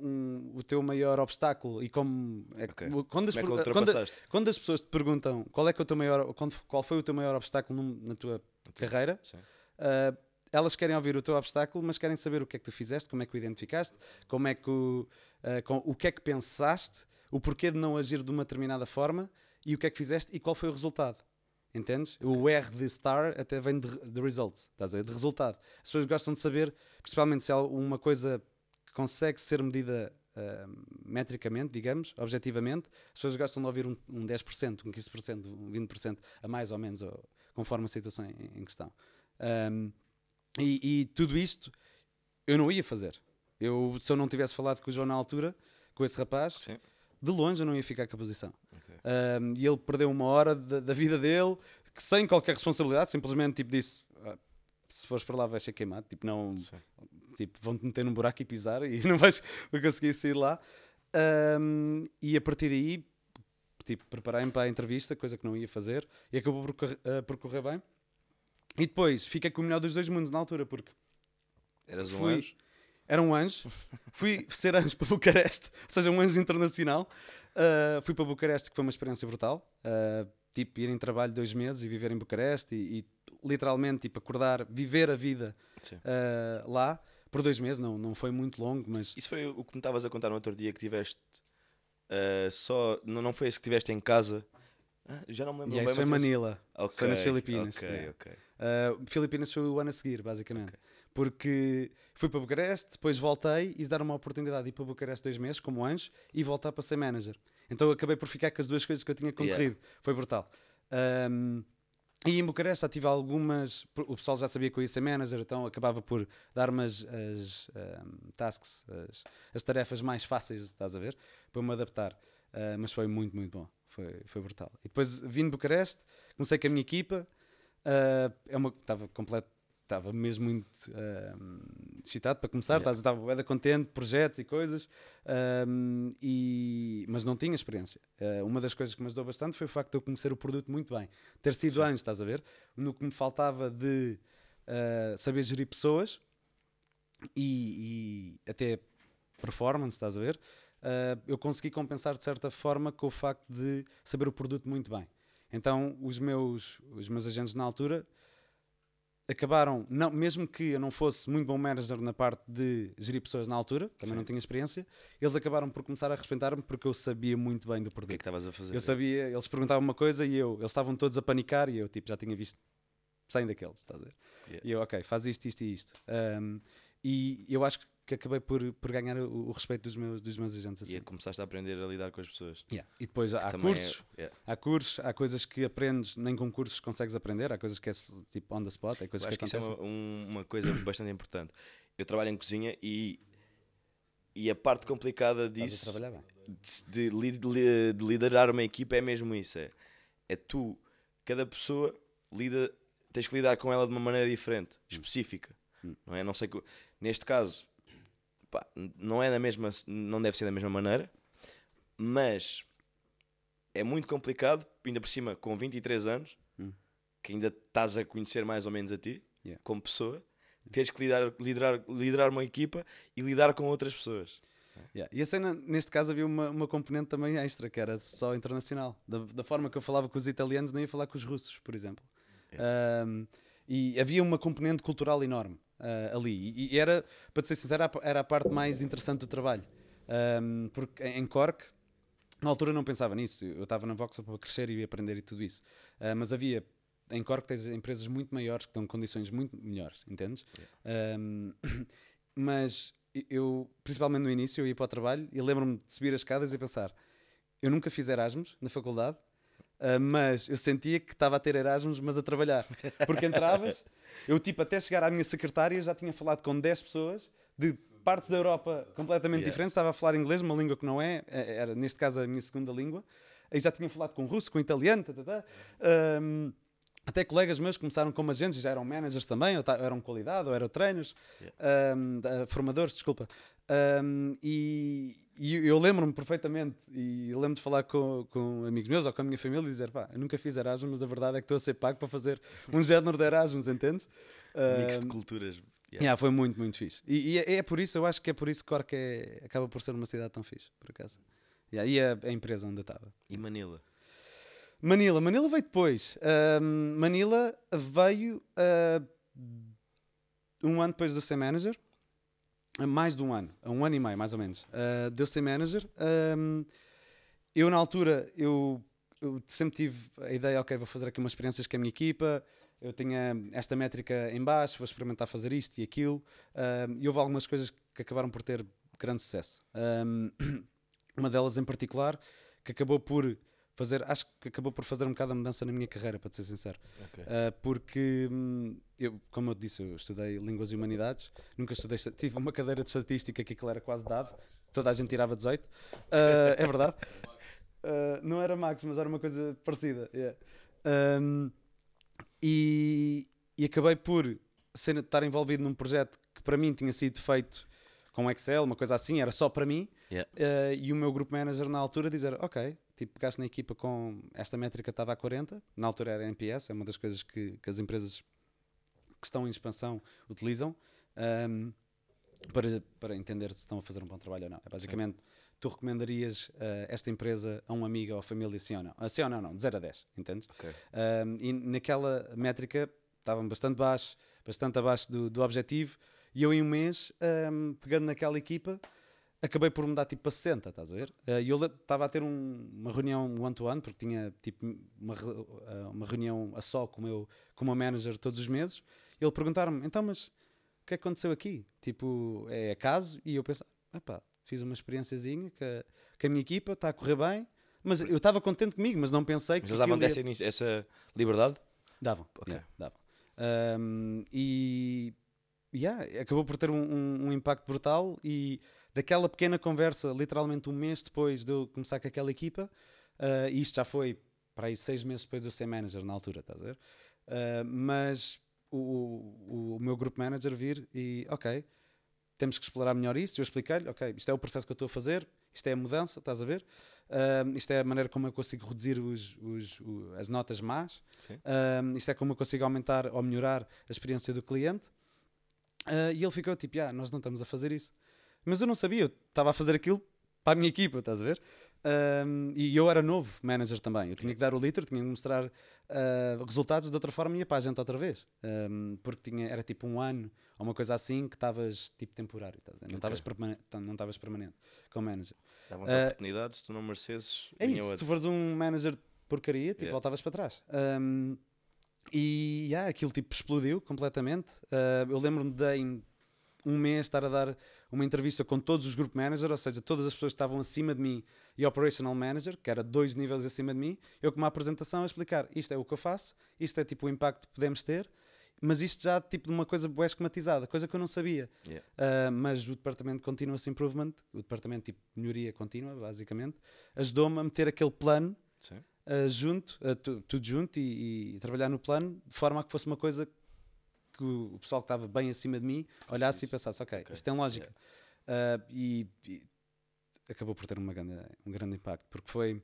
um- o teu maior obstáculo e como. É, que- Ok. quando, as, Como é quando, quando as pessoas te perguntam qual, é que é o teu maior, quando- qual foi o teu maior obstáculo num- na tua carreira, Sim. Uh, elas querem ouvir o teu obstáculo, mas querem saber o que é que tu fizeste, como é que o identificaste, como é que o, uh, com- o que é que pensaste, o porquê de não agir de uma determinada forma e o que é que fizeste e qual foi o resultado. Entendes? O R de star até vem de, de results, estás a ver? De resultado. As pessoas gostam de saber, principalmente se há uma coisa consegue ser medida uh, metricamente, digamos, objetivamente, as pessoas gostam de ouvir um, um 10%, um 15%, um 20% a mais ou menos, ou- conforme a situação em, em questão. Um, e, e tudo isto eu não ia fazer. Eu, se eu não tivesse falado com o João na altura, com esse rapaz, Sim. de longe eu não ia ficar com a posição. Ok. Um, e ele perdeu uma hora da, da vida dele que sem qualquer responsabilidade, simplesmente tipo disse: "Ah, se fores para lá vais ser queimado, tipo, não, Sim. Tipo, vão-te meter num buraco e pisar e não vais conseguir sair lá. Um, e a partir daí, tipo, preparei-me para a entrevista, coisa que não ia fazer, e acabou por, correr- ah, por correr bem. E depois fiquei com o melhor dos dois mundos na altura, porque Eras um Fui- anjo. era um anjo, fui ser anjo para Bucareste, ou seja, um anjo internacional. Uh, fui para Bucareste, que foi uma experiência brutal. Uh, tipo, ir em trabalho dois meses e viver em Bucareste e, e literalmente tipo, acordar, viver a vida uh, lá por dois meses. Não, não foi muito longo, mas Isso foi o que me estavas a contar no outro dia que tiveste ah, só. Não, não foi esse que tiveste em casa. Ah, já não me lembro e bem, isso foi tiveste- Manila. Ok, foi nas Filipinas, Ok, yeah. ok. Uh, Filipinas foi o ano a seguir, basicamente. Porque fui para Bucareste, depois voltei e deram uma oportunidade de ir para Bucareste dois meses como anjo e voltar para ser manager. Então acabei por ficar com as duas coisas que eu tinha concorrido. Foi brutal. Um, e em Bucareste já tive algumas. O pessoal já sabia que eu ia ser manager, então acabava por dar-me as, as, um, tasks, as, as tarefas mais fáceis, estás a ver? Para me adaptar. Uh, mas foi muito, muito bom. Foi, foi brutal. E depois vim de Bucareste, comecei com a minha equipa. Uh, é uma estava completo estava mesmo muito excitado para começar Yeah. estava da contente projetos e coisas um, e mas não tinha experiência. Uh, uma das coisas que me ajudou bastante foi o facto de eu conhecer o produto muito bem. Ter sido Sim. antes estás a ver? No que me faltava de uh, saber gerir pessoas e, e até performance estás a ver? Uh, eu consegui compensar de certa forma com o facto de saber o produto muito bem. Então os meus, os meus agentes na altura acabaram, não, mesmo que eu não fosse muito bom manager na parte de gerir pessoas na altura, também Sim. não tinha experiência, eles acabaram por começar a respeitar-me porque eu sabia muito bem do O que é produto. que estavas a fazer? eu sabia, eles perguntavam uma coisa e eu, eles estavam todos a panicar e eu tipo, já tinha visto 100 daqueles, estás a ver? Yeah. E eu, ok, faz isto, isto e isto. Um, e eu acho que acabei por, por ganhar o, o respeito dos meus, dos meus agentes assim. E começaste a aprender a lidar com as pessoas. Yeah. E depois há é- cursos, yeah. há cursos, há coisas que aprendes, nem com cursos consegues aprender, há coisas que é tipo on the spot, há coisas Eu que acho que isso é acontecem. uma, um- uma coisa bastante importante. Eu trabalho em cozinha e, e a parte complicada disso de, de de- de liderar uma equipa é mesmo isso. É, é tu, cada pessoa, lida, tens que lidar com ela de uma maneira diferente, específica. Hum. Não é? Não sei que, neste caso, pá, não é da mesma, não deve ser da mesma maneira, mas é muito complicado, ainda por cima com 23 anos, Hum. que ainda estás a conhecer mais ou menos a ti, Yeah. como pessoa, teres que lidar, liderar, liderar uma equipa e lidar com outras pessoas. Yeah. E a cena, neste caso, havia uma, uma componente também extra, que era só internacional. Da, da forma que eu falava com os italianos, não ia falar com os russos, por exemplo. Um, e havia uma componente cultural enorme uh, ali. E, e era, para ser sincero, era a parte mais interessante do trabalho. Um, porque em Cork, na altura não pensava nisso. Eu estava na Vox para crescer e aprender e tudo isso. Uh, mas havia em Cork tens empresas muito maiores que dão condições muito melhores, entendes? Yeah. Um, mas eu, principalmente no início, eu ia para o trabalho e lembro-me de subir as escadas e pensar: eu nunca fiz Erasmus na faculdade, uh, mas eu sentia que estava a ter Erasmus, mas a trabalhar. Porque entravas, eu tipo, até chegar à minha secretária já tinha falado com 10 pessoas de partes da Europa completamente yeah. diferentes, estava a falar inglês, uma língua que não é, é, era neste caso a minha segunda língua, aí já tinha falado com russo, com italiano, tá, tá, tá. Um, até colegas meus começaram como agentes, já eram managers também, ou eram qualidade, ou eram trainers, yeah. um, formadores, desculpa. Um, e, e, eu lembro-me perfeitamente, e lembro de falar com, com amigos meus ou com a minha família e dizer: pá, eu nunca fiz Erasmus, mas a verdade é que estou a ser pago para fazer um género de Erasmus, entendes? Um, Mix de culturas. Yeah. Yeah, foi muito, muito fixe. E, e é, é, por isso, eu acho que é por isso que Cork é, acaba por ser uma cidade tão fixe, por acaso. Yeah, e a, a empresa onde eu estava. E Manila? Manila. Manila veio depois. Uh, Manila veio uh, um ano depois do ser manager. Mais de um ano. Um ano e meio, mais ou menos. Uh, de eu ser manager. Um, eu, na altura, eu, eu, sempre tive a ideia, ok, vou fazer aqui umas experiências com a minha equipa. Eu tinha esta métrica em baixo, vou experimentar fazer isto e aquilo. e houve algumas coisas que acabaram por ter grande sucesso. Um, uma delas em particular, que acabou por fazer, acho que acabou por fazer um bocado a mudança na minha carreira, para ser sincero. Okay. Uh, porque, hum, eu, como eu disse, eu estudei Línguas e Humanidades, nunca estudei, tive uma cadeira de estatística que aquilo era quase dado, toda a gente tirava 18, uh, ah, é verdade. Uh, não era Max, mas era uma coisa parecida. Yeah. Um, e, e acabei por ser, estar envolvido num projeto que para mim tinha sido feito com Excel, uma coisa assim, era só para mim. Yeah. Uh, e o meu grupo manager na altura dizer: Ok, tipo, pegaste na equipa com esta métrica estava a 40, na altura era NPS, é uma das coisas que, que as empresas que estão em expansão utilizam um, para, para entender se estão a fazer um bom trabalho ou não. É basicamente, Sim. tu recomendarias uh, esta empresa a um amigo ou a família, sim ou não? Uh, sim ou não, não, de 0 a 10, entendes? Okay. Um, e naquela métrica estavam bastante baixo, bastante abaixo do, do objetivo, e eu em um mês, um, pegando naquela equipa, acabei por mudar tipo para 60, estás a ver? Eh, e eu estava a ter um, uma reunião one-to-one, porque tinha tipo uma, eh, uma reunião a só com o meu, com o meu manager todos os meses, e ele perguntaram-me, então, mas o que é que aconteceu aqui? Tipo, é acaso? E eu pensei, pá, fiz uma experiênciazinha com a, com a minha equipa, está a correr bem, mas eu estava contente comigo, mas não pensei que. Mas eles davam ia... essa liberdade? Davam, okay. yeah, davam. Um, e yeah, acabou por ter um, um, um impacto brutal e daquela pequena conversa, literalmente um mês depois de eu começar com aquela equipa, uh, e isto já foi para aí seis meses depois de eu ser manager na altura, estás a ver? Uh, mas o, o, o, meu grupo manager vir e, ok, temos que explorar melhor isso. Eu expliquei-lhe, ok, isto é o processo que eu estou a fazer, isto é a mudança, estás a ver? Uh, isto é a maneira como eu consigo reduzir os, os, as notas más, uh, isto é como eu consigo aumentar ou melhorar a experiência do cliente. Uh, e ele ficou tipo, ah, nós não estamos a fazer isso. Mas eu não sabia, eu estava a fazer aquilo para a minha equipa, estás a ver? Um, e eu era novo manager também. Eu tinha que dar o litro, tinha que mostrar uh, resultados de outra forma e ia para a gente outra vez. Um, porque tinha, era tipo um ano ou uma coisa assim que estavas tipo temporário. Não estavas okay. permanente, não permanente como manager. Davam-te uh, oportunidades, tu não merecesses. É isso, se tu fores um manager de porcaria, tipo, yeah. voltavas para trás. Um, e yeah, aquilo tipo explodiu completamente. Uh, eu lembro-me de em um mês estar a dar uma entrevista com todos os group managers, ou seja, todas as pessoas que estavam acima de mim e operational manager, que era dois níveis acima de mim, eu com uma apresentação a explicar isto é o que eu faço, isto é tipo o impacto que podemos ter, mas isto já tipo de uma coisa bué esquematizada, coisa que eu não sabia. Yeah. Uh, mas o departamento Continuous Improvement, o departamento tipo melhoria contínua, basicamente, ajudou-me a meter aquele plano uh, junto, uh, tudo junto e, e, trabalhar no plano de forma a que fosse uma coisa que o pessoal que estava bem acima de mim olhasse e pensasse, ok, okay. isto tem lógica. Yeah. Uh, e, e, acabou por ter uma grande, um grande impacto, porque foi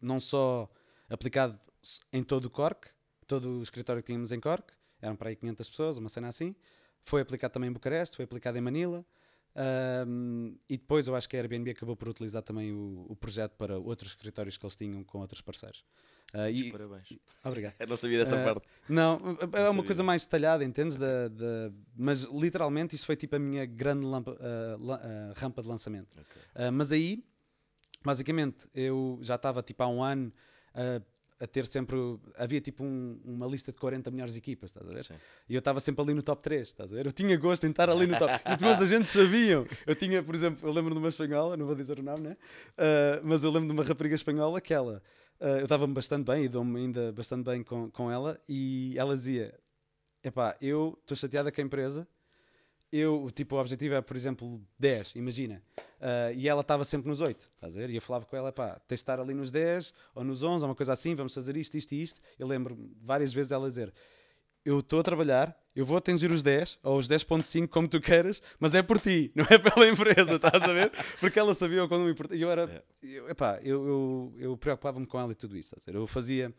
não só aplicado em todo o Cork, todo o escritório que tínhamos em Cork, eram para aí 500 pessoas, uma cena assim. Foi aplicado também em Bucareste, foi aplicado em Manila. Um, e depois eu acho que a Airbnb acabou por utilizar também o, o projeto para outros escritórios que eles tinham com outros parceiros. Uh, e, Parabéns. obrigado. Eu não sabia dessa Eh, parte. Não, é uma sabia. coisa mais detalhada, entendes? Da, da- mas literalmente isso foi tipo a minha grande lampa- la- ah, rampa de lançamento. Ok. Ah, mas aí, basicamente, eu já estava tipo há um ano a ter sempre. Havia tipo um- uma lista de 40 melhores equipas, estás a ver? Sim. E eu estava sempre ali no top 3, estás a ver? Eu tinha gosto em estar ali no top. Os meus agentes sabiam. Eu tinha, por exemplo, eu lembro de uma espanhola, não vou dizer o nome, né? Ah, mas eu lembro de uma rapariga espanhola que ela. ah, eu estava-me bastante bem e dou-me ainda bastante bem com, com ela. E ela dizia: Epá, eu estou chateada com a empresa. Eu, tipo, o objetivo é, por exemplo, 10, imagina. Ah, e ela estava sempre nos 8, estás a ver? E eu falava com ela, pá, tens de estar ali nos 10 ou nos 11, ou uma coisa assim, vamos fazer isto, isto e isto. Eu lembro várias vezes ela dizer: Eu estou a trabalhar, eu vou atingir os 10 ou os 10.5, como tu queiras, mas é por ti, não é pela empresa, estás a ver? Porque ela sabia quando me importava. E eu era, É. eu, epá, eu, eu, eu preocupava-me com ela e tudo isso, estás a ver? Eu fazia.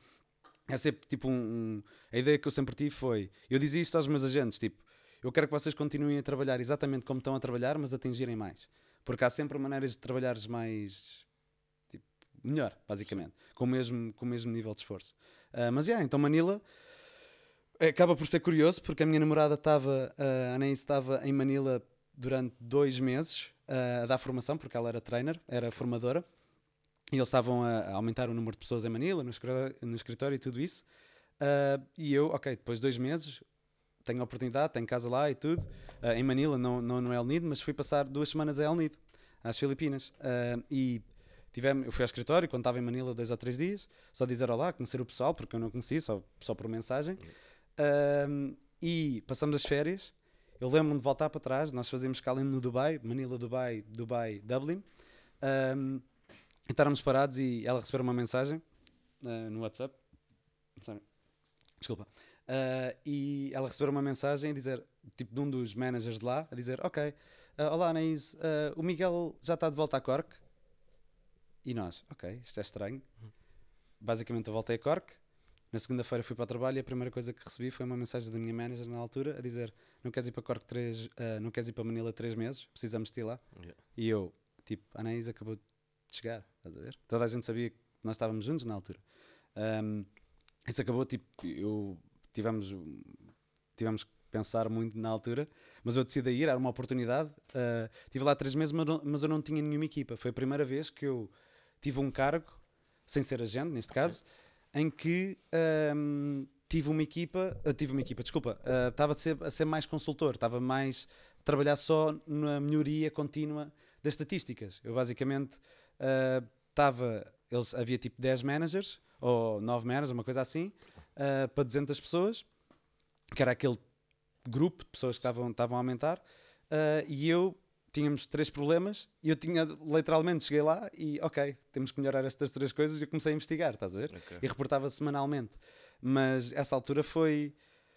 É sempre tipo um, um- A ideia que eu sempre tive foi. Eu dizia isto aos meus agentes: tipo, eu quero que vocês continuem a trabalhar exatamente como estão a trabalhar, mas atingirem mais. Porque há sempre maneiras de trabalhares mais. Tipo, melhor, basicamente. Com o mesmo, com o mesmo nível de esforço. Ah, mas, yeah, então Manila. Acaba por ser curioso porque a minha namorada estava, a Anaís estava em Manila durante dois meses ah, a dar formação, porque ela era trainer, era formadora, e eles estavam a, aumentar o número de pessoas em Manila, no escritório, no escritório e tudo isso. Ah, e eu, ok, depois de dois meses, tenho a oportunidade, tenho casa lá e tudo, ah, em Manila, não, não no El Nido, mas fui passar duas semanas a El Nido, às Filipinas. Ah, e tivemos, eu fui ao escritório quando estava em Manila dois ou três dias, só dizer olá, conhecer o pessoal, porque eu não conhecia, só, só por mensagem. Um, e passamos as férias. Eu lembro-me de voltar para trás. Nós fazíamos escala no Dubai, Manila, Dubai, Dubai, Dublin. Um, e estarmos parados e ela receber uma mensagem uh, no WhatsApp. Desculpa. Uh, e ela receber uma mensagem a dizer, tipo de um dos managers de lá, a dizer: Ok, uh, olá Anaís, uh, o Miguel já está de volta a Cork. E nós, ok, isto é estranho. Basicamente, eu voltei a Cork. Na segunda-feira fui para o trabalho e a primeira coisa que recebi foi uma mensagem da minha manager na altura a dizer: Não queres ir para Cork três, não queres ir para Manila três meses, precisamos de ti lá. Yeah. E eu, tipo, a Anaís acabou de chegar, estás a ver? Toda a gente sabia que nós estávamos juntos na altura. Ahm, isso acabou, tipo, eu tivemos, tivemos que pensar muito na altura, mas eu decidi ir, era uma oportunidade. Ah, tive lá três meses, mas não- mas eu não tinha nenhuma equipa. Foi a primeira vez que eu tive um cargo, sem ser agente, neste caso, em que ahm, tive uma equipa, ah, tive uma equipa, desculpa, ah, estava a, ser, a ser mais consultor, estava mais a trabalhar só na melhoria contínua das estatísticas. Eu basicamente estava, eles, havia tipo 10 managers, ou 9 managers, uma coisa assim, ah, para 200 pessoas, que era aquele grupo de pessoas que estavam, estavam a aumentar, ah, e eu tínhamos três problemas e eu tinha literalmente cheguei lá e ok, temos que melhorar estas três coisas e eu comecei a investigar, estás a ver? Ok. E reportava semanalmente. Mas essa altura foi,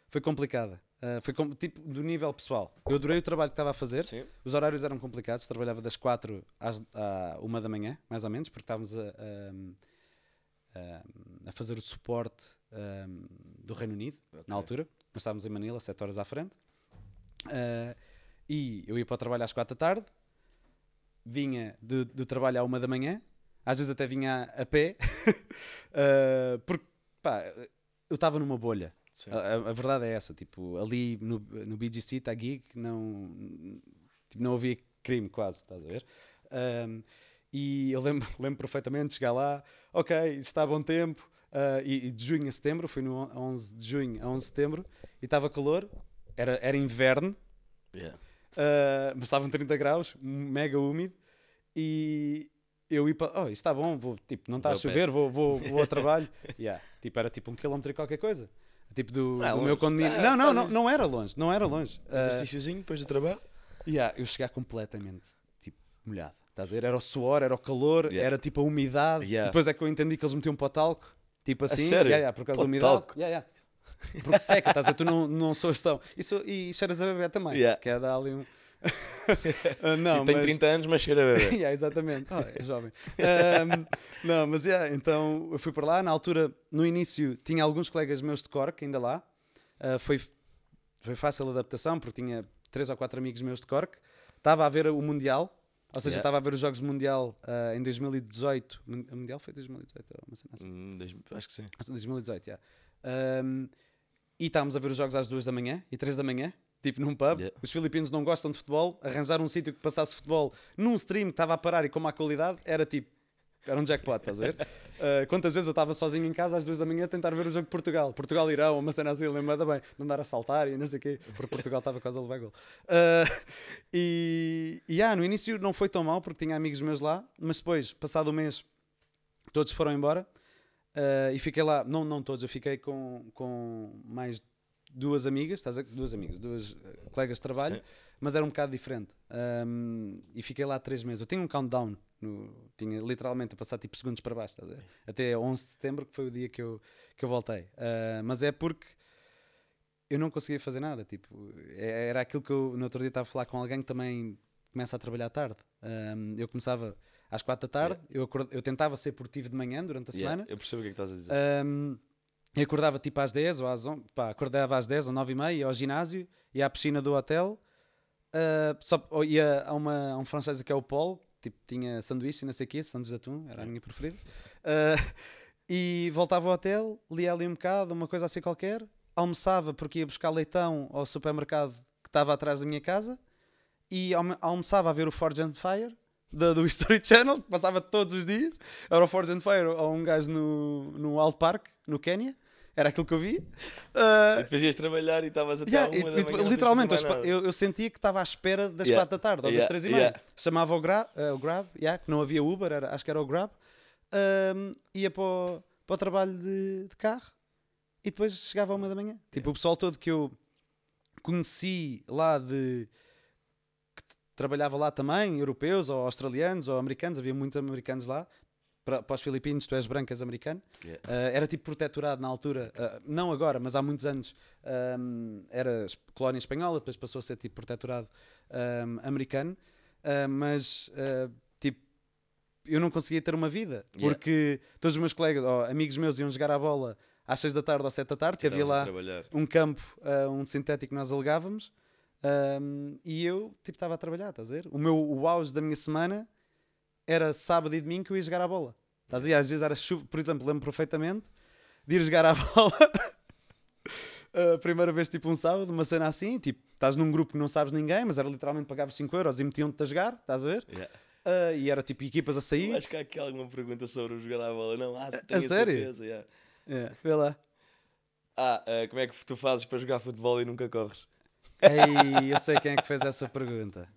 foi complicada. Ah, foi com- tipo do nível pessoal. Eu adorei o trabalho que estava a fazer. Sim. Os horários eram complicados, trabalhava das 4 às à 1 da manhã, mais ou menos, porque estávamos a- a- a fazer o suporte ah, do Reino Unido, Ok. na altura. Nós estávamos em Manila, 7 horas à frente. Ah, e eu ia para o trabalho às 4 da tarde, vinha do, do trabalho à 1 da manhã, às vezes até vinha a, a pé, Ah, porque pá, eu estava numa bolha. A, a- verdade é essa, tipo, ali no, no BGC, está gig, não, tipo, não havia crime quase, estás a ver? Ahm, e eu lembro, lembro perfeitamente de chegar lá, ok, está a bom tempo, ah, e, e de junho a setembro, fui no 11 de junho a 11 de setembro, e estava calor, era, era inverno, Yeah. Uh, mas estavam 30 graus, mega úmido, e eu ia para, oh, isto está bom, vou, tipo, não está a chover, vou, vou, vou ao trabalho. Yeah, tipo, era tipo um quilómetro e qualquer coisa. Tipo do, Não do meu condomínio. Ah, não, não, não, fazes- não era longe, não era longe. Uh, Exercíciozinho depois do trabalho. yeah, eu chegar completamente tipo, molhado. Estás a ver? Era o suor, era o calor, Yeah. era tipo a umidade. Yeah. Depois é que eu entendi que eles metiam pó talco. Tipo assim, sério? Yeah, yeah, por causa Pó da umidade. talco? Yeah, yeah. Porque seca, estás a? Tu não, não soas tão. Isso, e cheiras a bebê também. Yeah. Que é dar ali um. Ah, não, e tem mas... 30 anos, mas cheira a bebê. yeah, exatamente. Oh, é jovem. Ahm, não, mas yeah, então eu fui para lá. Na altura, no início, tinha alguns colegas meus de Cork ainda lá. Ah, foi foi fácil a adaptação, porque tinha três ou quatro amigos meus de Cork. Estava a ver o Mundial, ou seja, Yeah. estava a ver os Jogos Mundial ah, em 2018. Mun- O Mundial foi 2018, ou uma cena assim. Hum, acho que sim. 2018, já. Ahm, e estávamos a ver os jogos às duas da manhã e três da manhã, tipo num pub. Yeah. Os filipinos não gostam de futebol, arranjar um sítio que passasse futebol num stream que estava a parar e com má qualidade era tipo. Era um jackpot, estás a ver? Ah, quantas vezes eu estava sozinho em casa às duas da manhã a tentar ver o jogo de Portugal? Portugal-Irão, uma cena assim, lembra bem, de andar a saltar e não sei o quê, porque Portugal estava quase a levar gol. Ah, e, e ah, no início não foi tão mal porque tinha amigos meus lá, mas depois, passado um mês, todos foram embora Uh, e fiquei lá, não, não todos, eu fiquei com, com mais duas amigas, estás a, duas amigas, duas uh, colegas de trabalho, Sim. mas era um bocado diferente. Um, e fiquei lá três meses. Eu tinha um countdown, no, tinha literalmente a passar tipo segundos para baixo, estás a ver? até 11 de setembro, que foi o dia que eu, que eu voltei. Uh, mas é porque eu não conseguia fazer nada. Tipo, é- era aquilo que eu no outro dia estava a falar com alguém que também começa a trabalhar tarde. Um, eu começava às quatro da tarde, eu, acord- eu tentava ser produtivo de manhã durante a Yeah, semana. Eu percebo o que é que estás a dizer. Um, eu acordava tipo às 10 ou às 11, pá, acordava às 10 ou 9 e meia, ia ao ginásio, ia à piscina do hotel, uh, só, ou ia a, uma, a um francês que é o Paul, tipo, tinha sanduíche e não sei o quê, sanduíche de atum, era a minha preferida, Uh, e voltava ao hotel, lia ali um bocado, uma coisa assim qualquer, almoçava porque ia buscar leitão ao supermercado que estava atrás da minha casa, e almo- almoçava a ver o Forge and Fire, do, do History Channel, que passava todos os dias. Era o Forge and Fire ou um gajo no, no Alt Park, no Quénia. Era aquilo que eu via. Ah, E depois ias trabalhar e estavas até yeah, uma e- manhã, literalmente, eu, eu, sentia que estava à espera das Yeah. 4 da tarde ou das Yeah, 3 e meia. yeah. Chamava o, gra, eh, o Grab, yeah, que não havia Uber, era- acho que era o Grab. Ahm, ia para o, para o trabalho de, de carro e depois chegava à uma da manhã. Tipo, o pessoal todo que eu conheci lá de trabalhava lá também, europeus ou australianos ou americanos, havia muitos americanos lá. Para, para os filipinos, tu és branco, és americano. Yeah. Uh, era tipo protetorado na altura, uh, não agora, mas há muitos anos um, era es- colónia espanhola, depois passou a ser tipo protetorado um, americano, Uh, mas tipo eu não conseguia ter uma vida Yeah. porque todos os meus colegas, amigos meus, iam jogar a bola às 6 da tarde ou 7 da tarde, que havia lá um campo, um sintético que nós alugávamos, um, e eu tipo estava a trabalhar, estás a ver? O meu o auge da minha semana era sábado e domingo que eu ia jogar a bola. Estás a ver? Às vezes era chuva, por exemplo, lembro perfeitamente de ir jogar a bola. A primeira vez, tipo um sábado, uma cena assim, tipo, estás num grupo que não sabes ninguém, mas era literalmente pagavas 5 euros e metiam-te a jogar, estás a ver? Yeah. Ah, e era tipo equipas a Eu sair. acho que há aqui alguma pergunta sobre o jogar à bola. Não, ah, A- tenho a sério? certeza. yeah. É, vê lá. Ah, ah, como é que tu fazes para jogar futebol e nunca corres? Ei, eu sei quem é que fez essa pergunta.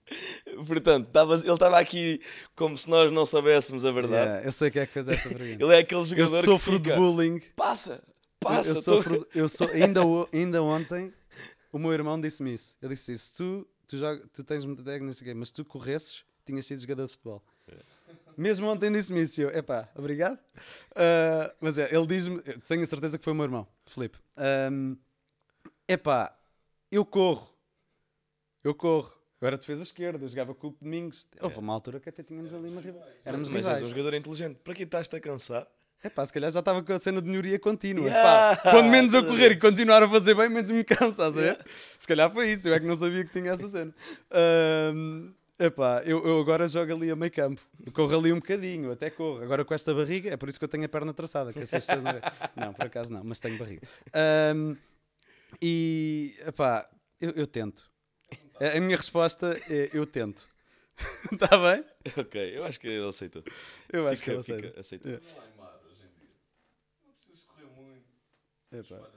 Portanto, tava- ele estava aqui como se nós não soubéssemos a verdade. Yeah, eu sei quem é que fez essa pergunta. Ele é aquele Eu jogador sofro que fica, de bullying. passa, Eu- passa. eu, tô- sofro, eu sou, ainda, ainda ontem o meu irmão disse-me isso. Ele disse: se tu, tu, joga, tu tens muita técnica, não sei o quê, mas se tu corresses, tinhas sido jogador de futebol. Mesmo ontem disse-me isso. Eu, epá, obrigado. Ah, mas é, ele diz-me, eu tenho a certeza que foi o meu irmão, Filipe. Ahm, epá, eu corro. Eu corro. Eu era defesa esquerda, eu jogava com o Domingos. Houve uma altura que até tínhamos ali uma rival. Éramos Mas és rivais. um jogador inteligente. Para que estás-te a cansar? É pá, se calhar já estava com a cena de melhoria contínua. Yeah! Pá, quando menos eu correr e continuar a fazer bem, menos me cansa, ver? Se calhar foi isso, eu é que não sabia que tinha essa cena. Ahm, epá, eu, eu agora jogo ali a meio campo. Corro ali um bocadinho, até corro. Agora com esta barriga, é por isso que eu tenho a perna traçada. Que não, veem. não, por acaso não, mas tenho barriga. Ahm, e, epá, eu, eu tento. A minha resposta é eu tento. Está bem? Ok, eu acho que ele aceitou. Eu acho que Fica- ele aceita. fica- aceitou. É. Não precisas correr muito. Ali.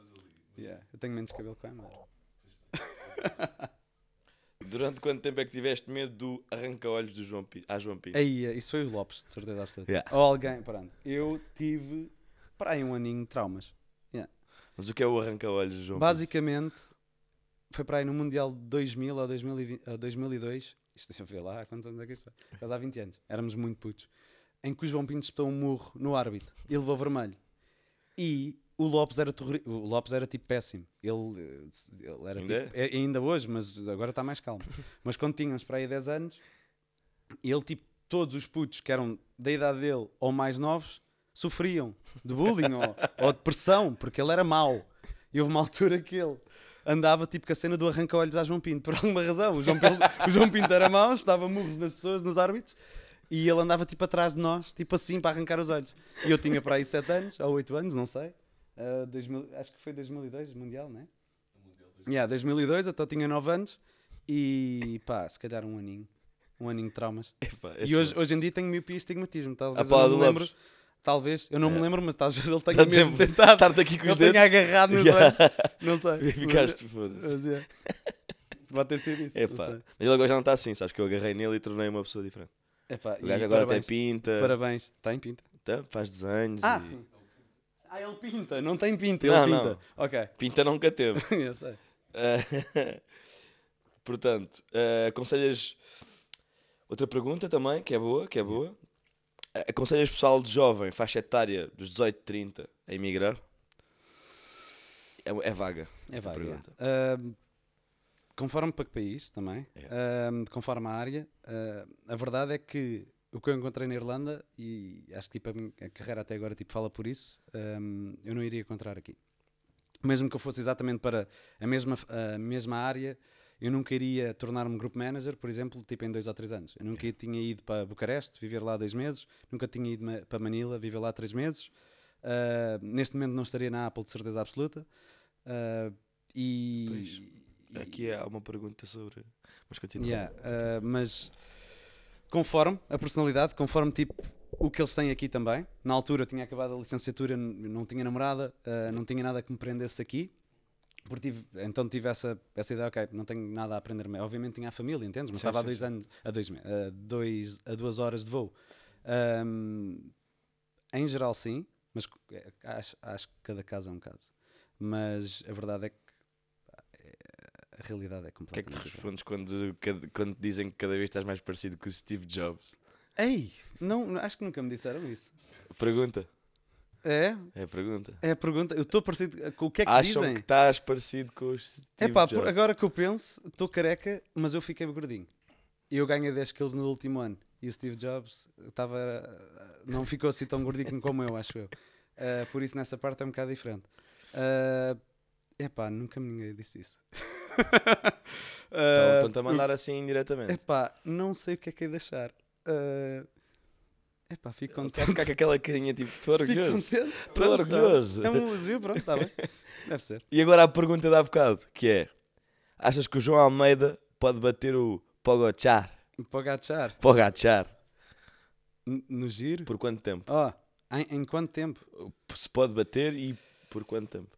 yeah, eu tenho menos cabelo que a Amar. Durante quanto tempo é que tiveste medo do arranca-olhos do João Pinto? Ah, João Pinto. Aí, isso foi o Lopes, de certeza absoluta. Yeah. Ou alguém, pronto. Eu tive, para aí um aninho de traumas. Mas o que é o arranca-olhos do João Basicamente, foi para aí no Mundial de 2000 ou 2020, ou 2002. Isto deixa eu ver lá, há quantos anos é que isto foi? Quase há 20 anos. Éramos muito putos. Em que o João Pinto espetou um murro no árbitro e levou vermelho. E o Lopes era, terri- o Lopes era tipo péssimo. Ele, eh, ele era Ainda tipo, é- ainda hoje, mas agora está mais calmo. mas quando tínhamos para aí 10 anos, ele tipo, todos os putos que eram da idade dele ou mais novos sofriam de bullying ou, ou de pressão, porque ele era mau. E houve uma altura que ele andava tipo com a cena do arranca-olhos a João Pinto, por alguma razão. O João Pinto, o João Pinto era mau, estava murros nas pessoas, nos árbitros, e ele andava tipo atrás de nós, tipo assim, para arrancar os olhos. E eu tinha para aí 7 anos, ou 8 anos, não sei. Ah, 2000 acho que foi 2002, Mundial, não é? Yeah, 2002, então tinha 9 anos, e pá, se calhar um aninho. Um aninho de traumas. Epá, E hoje, hoje em dia tenho miopia e estigmatismo. Talvez A eu não me lembro. Lopes. Talvez, eu não me É. lembro, mas talvez ele tenha Tá mesmo tentado. Estar-te aqui com os dedos. agarrado nos Yeah. olhos. Não sei. Ficaste, foda-se. Mas, é. Pode ter sido isso. Epá. Mas ele agora já não está assim, sabes que eu agarrei nele e tornei uma pessoa diferente. Epá, O gajo agora parabéns. tem pinta, Parabéns. Está em pinta. tá, faz desenhos. Ah, e- sim. Ah, ele pinta. Não tem pinta, ele Não, pinta. não. Ok. Pinta nunca teve. Eu sei. Portanto, eh, aconselhas. Outra pergunta também, que é boa, que é boa. Aconselhas pessoal de jovem, faixa etária dos 18 30 a emigrar? É, é vaga. É a vaga. pergunta. é. Ahm, conforme para que país também, É. ahm, conforme a área, ah, a verdade é que o que eu encontrei na Irlanda, e acho que tipo, a, minha- a carreira até agora tipo, fala por isso, ahm, eu não iria encontrar aqui. Mesmo que eu fosse exatamente para a mesma, a mesma área, eu nunca iria tornar-me group manager, por exemplo, tipo em dois ou três anos. Eu nunca tinha ido para Bucareste, viver lá dois meses, nunca tinha ido ma- para Manila, viver lá três meses. Ah, neste momento não estaria na Apple de certeza absoluta. Ah, e, Pois. Aqui há uma pergunta sobre. Mas continua. Yeah, uh, mas conforme a personalidade, conforme tipo o que eles têm aqui também. Na altura eu tinha acabado a licenciatura, não tinha namorada, uh, não tinha nada que me prendesse aqui. Porque tive- então tive essa, essa ideia, ok, não tenho nada a aprender. Obviamente tinha a família, entendes? Mas Sim, estava a sim, dois sim. anos, a dois, a dois, a duas horas de voo. Um, em geral, sim, mas é, acho, acho que cada caso é um caso. Mas a verdade é que eh, a realidade é O que é que completamente te diferente. respondes quando, quando te dizem que cada vez estás mais parecido com o Steve Jobs? Ei, não- acho que nunca me disseram isso. Pergunta. É? É a pergunta. É a pergunta. Eu estou parecido com o que é que Acham dizem? que estás parecido com o Steve É pá, Jobs? agora que eu penso, estou careca, mas eu fiquei gordinho. Eu ganhei 10 quilos no último ano. E o Steve Jobs estava. Não ficou assim tão gordinho como eu, acho eu. Ah, por isso nessa parte é um bocado diferente. É pá, nunca me ninguém disse isso. Então, Ah, Estão-te a mandar assim indiretamente. Epá, não sei o que é que é deixar. Uh, epá, fico contente. ficar com aquela carinha tipo, estou Fico orgulhoso. contente. Estou tá. orgulhoso. É um elogio, pronto, está bem. Deve ser. E agora a pergunta de há bocado, que é... Achas que o João Almeida pode bater o Pogochar? Pogachar? N- No giro. Por quanto tempo? Ó, em, em quanto tempo? Se pode bater e por quanto tempo?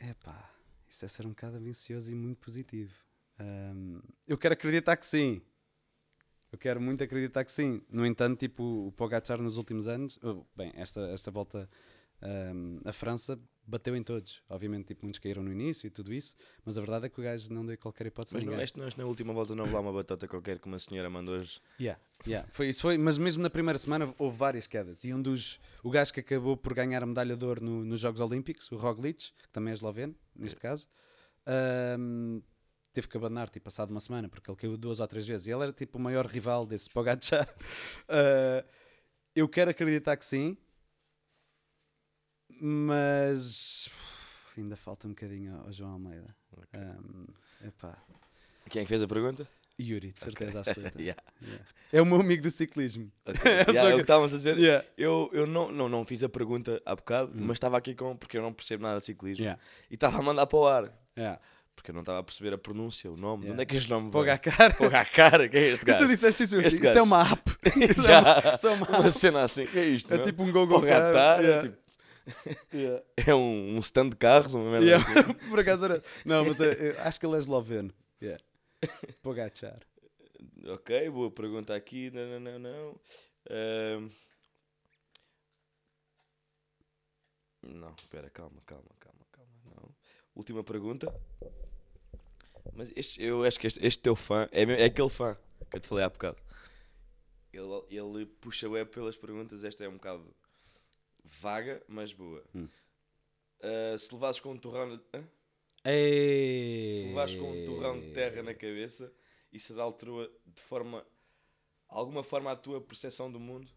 Epá, isso é ser um bocado ambicioso e muito positivo. Ahm, eu quero acreditar que sim. Eu quero muito acreditar que sim. No entanto, tipo, o Pogacar nos últimos anos, oh, bem, esta, esta volta ahm, a França bateu em todos. Obviamente, tipo, muitos caíram no início e tudo isso, mas a verdade é que o gajo não deu qualquer hipótese Mas a não, ninguém. este, nós na última volta não houve lá uma batota qualquer que uma senhora mandou hoje. Yeah, yeah. Foi, isso foi, mas mesmo na primeira semana houve várias quedas. E um dos, o gajo que acabou por ganhar a medalha de ouro no- nos Jogos Olímpicos, o Roglic, que também é esloveno, neste caso, ahm, teve que abandonar, tipo, passado uma semana, porque ele caiu duas ou três vezes. E ele era, tipo, o maior rival desse Pogacar. Ah, eu quero acreditar que sim, mas uf, ainda falta um bocadinho ao João Almeida. Ahm, epá, Quem é que fez a pergunta? Yuri, de certeza absoluta. Yeah. Yeah. É o meu amigo do ciclismo. Ok. É Yeah, é o que- estávamos a dizer. Yeah. Eu, eu não, não, não fiz a pergunta há bocado, Hum. mas estava aqui com. porque eu não percebo nada de ciclismo. E estava a mandar para o ar. Porque eu não estava a perceber a pronúncia, o nome. De Yeah. onde é que este nome à vem? à cara, que é este E tu gajo? disseste isso, eu Este isso é gajo. uma app. Isso é Já. isso é uma Uma cena assim, que é isto? É meu? tipo um go-go Fogo à car. cara, Yeah. tipo, Yeah. é um, um stand de carros, uma merda Yeah. assim. Por acaso era. Não, mas é- eu acho que ele é esloveno. Yeah. Pogachar. Ok, boa pergunta aqui. Não, não, não, não. Ahm. Não, espera, calma, calma, calma, calma. Não. Última pergunta. Mas este, eu acho que este, este teu fã é, é aquele fã que eu te falei há bocado. Ele, ele puxa web pelas perguntas. Esta é um bocado vaga, mas boa. Hum. Ah, se levasses com um torrão. hã? Se levares com um torrão de terra na cabeça, isso altura de forma. alguma forma a tua percepção do mundo?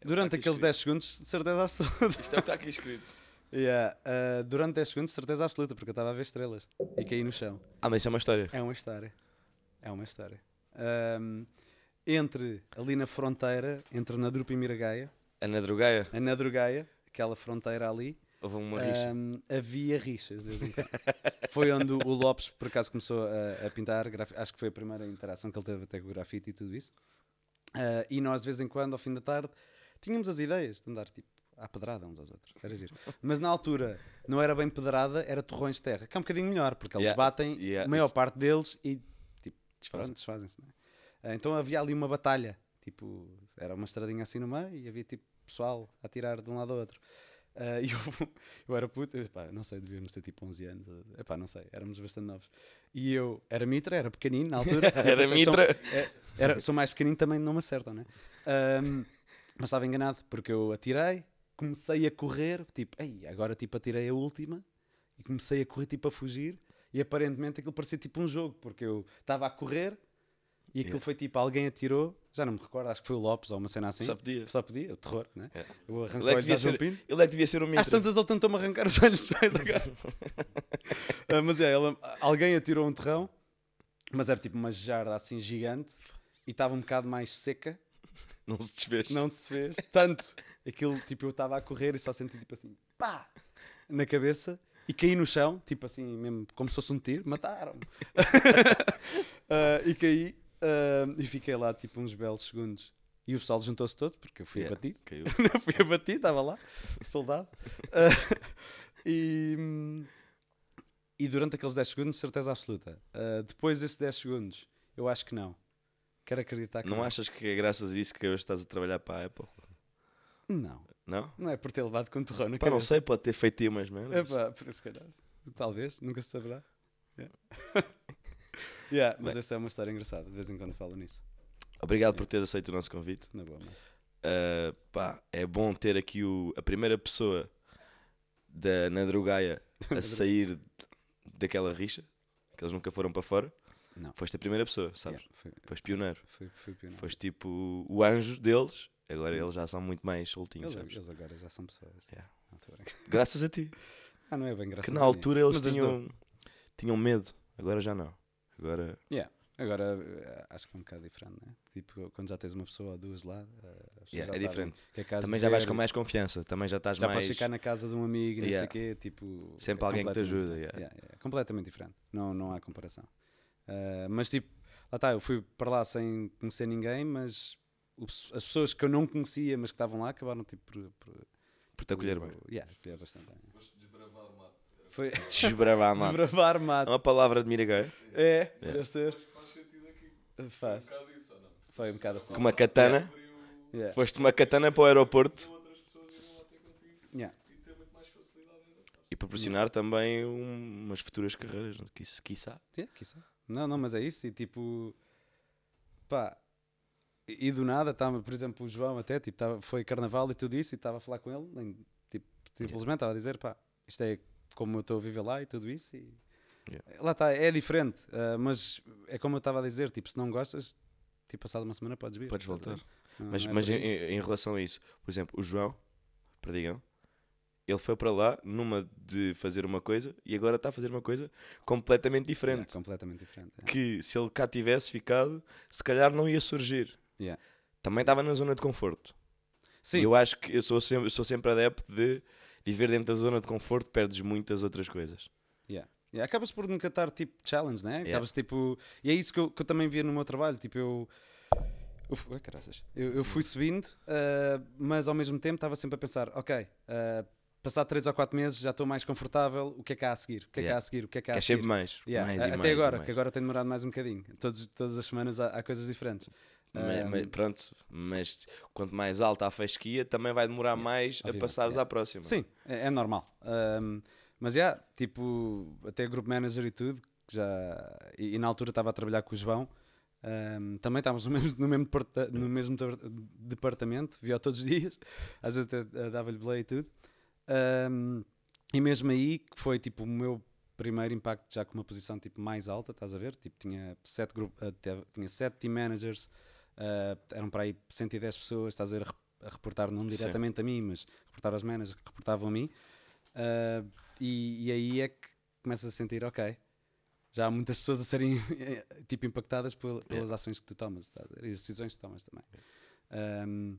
É Durante aqueles escrito. 10 segundos, de certeza absoluta. Isto é o que está aqui escrito. Yeah, ah, durante 10 segundos, certeza absoluta, porque eu estava a ver estrelas e caí no chão. Ah, mas isso é uma história. É uma história. É uma história. Ahm, entre ali na fronteira, entre Nadrupa e Miragaia, A Drogaia, a Nadrugaia, aquela fronteira ali, houve uma rixa. ahm, havia rixas foi onde o Lopes, por acaso, começou a, a pintar. grafi- Acho que foi a primeira interação que ele teve até com o grafite e tudo isso. Ah, e nós, de vez em quando, ao fim da tarde, tínhamos as ideias de andar tipo à pedrada uns aos outros. Era giro. Mas na altura não era bem pedrada, era torrões de terra, que é um bocadinho melhor, porque eles Yeah, batem yeah, a maior parte deles e tipo, Desfazem. desfazem-se. não é? Ah, então havia ali uma batalha, tipo, era uma estradinha assim no meio e havia tipo pessoal a tirar de um lado ao outro. Ah, e eu, eu era puto, eu, pá, não sei, devíamos ter tipo 11 anos, epá, não sei, éramos bastante novos. E eu era mitra, era pequenino na altura. Era pensei, sou- mitra. é, era, sou mais pequenino também, não me acertam, né? Ahm, mas estava enganado, porque eu atirei, comecei a correr, tipo, ei, agora tipo atirei a última e comecei a correr tipo a fugir e aparentemente aquilo parecia tipo um jogo, porque eu estava a correr e aquilo Yeah. foi tipo, alguém atirou, já não me recordo, acho que foi o Lopes ou uma cena assim. Só podia. Só podia, o terror, né? É. Eu Ele é, que devia ser, Pinto. ele é que devia ser o Às mitra. tantas ele tentou-me arrancar os olhos de trás agora. Ah, mas é, alguém atirou um terrão, mas era tipo uma jarda assim gigante e estava um bocado mais seca, Não se desfez. não se fez. Tanto aquilo, tipo, eu estava a correr e só senti tipo assim, pá, na cabeça e caí no chão, tipo assim, mesmo como se fosse um tiro, mataram-me. Ah, e caí ah, e fiquei lá tipo uns belos segundos. E o pessoal juntou-se todo porque eu fui Yeah, abatido. caiu. Não fui abatido, estava lá, soldado. Ah, e, e durante aqueles 10 segundos, certeza absoluta. Depois desses 10 segundos, eu acho que não. Quero acreditar que não. Não achas que é graças a isso que hoje estás a trabalhar para a Apple? Não. Não? Não é por ter levado com torrão na Pá, não sei, pode ter feito umas merdas. Epá, por isso, se calhar. Talvez, nunca se saberá. Yeah. Yeah, mas Bem. essa é uma história engraçada, de vez em quando falo nisso. Obrigado por teres aceito o nosso convite. Na boa, mano. Uh, pá, é bom ter aqui o, a primeira pessoa da Nadrugaia a sair daquela rixa, que eles nunca foram para fora. Não. Foste a primeira pessoa, sabes? Yeah, foi, Foste pioneiro. foi, foi pioneiro. Foste tipo o anjo deles. Agora eles já são muito mais soltinhos, Eles, sabes? eles agora já são pessoas. Yeah. Graças a ti. ah, não é bem graças que na altura eles Mas tinham, tinham medo. Agora já não. Agora. Yeah. Agora eh, acho que é um bocado diferente, né? Tipo, quando já tens uma pessoa ou duas lá, eh, Yeah, já é diferente. é Também já vais com mais confiança. Também já estás Já mais. podes ficar na casa de um amigo, não Yeah. sei o quê, tipo... Sempre alguém que te ajuda, yeah. Yeah, completamente diferente, não, não há comparação. Ah, mas tipo, lá está, eu fui para lá sem conhecer ninguém, mas o as pessoas que eu não conhecia, mas que estavam lá, acabaram tipo por... por Por te acolher bem. Yeah, acolher bastante bem. Foste desbravar o mato. Foi Desbravar, mano. desbravar É mato. uma palavra de Miragaia. É, Yeah. deve ser. Faz sentido aqui. Faz. Um bocado isso ou não? Foi um bocado assim. Com uma katana. Yeah. Foste uma katana para o aeroporto. Yeah. e ter muito mais facilidade ainda. E proporcionar também um- umas futuras carreiras, não? Quiçá- quiçá. Yeah, quiçá. Não, não, mas é isso. E tipo, pá, e do nada, tava, por exemplo, o João até, tipo, tava, foi carnaval e tudo isso, e estava a falar com ele, nem, tipo, simplesmente estava a dizer, pá, isto é como eu estou a viver lá e tudo isso. E Yeah. lá está, é diferente, ah, mas é como eu estava a dizer, tipo, se não gostas, tipo, passado uma semana podes vir. Podes voltar. Não- Mas, não é mas em, em relação a isso, por exemplo, o João, Perdigão, ele foi para lá numa de fazer uma coisa e agora está a fazer uma coisa completamente Yeah, diferente. completamente diferente. Que se ele cá tivesse ficado, se calhar não ia surgir. Yeah. Também estava na zona de conforto. Sim, E eu acho que eu sou sempre, eu sou sempre adepto de viver dentro da zona de conforto, perdes muitas outras coisas. Yeah. Yeah, acabas por nunca estar tipo challenge, né? Acabas tipo. E é isso que eu, que eu também via no meu trabalho. Tipo, eu. Eu, eu, eu fui subindo, ah, mas ao mesmo tempo estava sempre a pensar: ok, ah, passar 3 ou 4 meses já estou mais confortável. O que é que há a seguir? O que é que há Yeah. a seguir? O que é que há a Queres seguir? sempre mais. Yeah, mais Até mais agora, que agora tem demorado mais um bocadinho. Todos, todas as semanas há, há coisas diferentes. Mas, Ah, mas pronto, mas quanto mais alta a fasquia, também vai demorar mais a passares yeah. à próxima. Sim, é, é normal. Ahm, mas já, tipo, até group manager e tudo, que já. E, e na altura estava a trabalhar com o João. ahm, também estávamos no mesmo, no mesmo, no mesmo depar- departamento, via todos os dias, às vezes até eh, dava-lhe play e tudo. Ahm, e mesmo aí, que foi tipo o meu primeiro impacto já com uma posição tipo mais alta, estás a ver? Tipo, tinha sete, grupo, eh, teve- tinha sete team managers, ah, eram para aí 110 pessoas, estás a ver, a rep- a reportar não Sim. diretamente a mim, mas reportar aos managers que reportavam a mim. Ah, e, e aí é que começas a sentir, ok, já há muitas pessoas a serem tipo impactadas pel- pelas ações que tu tomas e as decisões que tomas também. Ahm,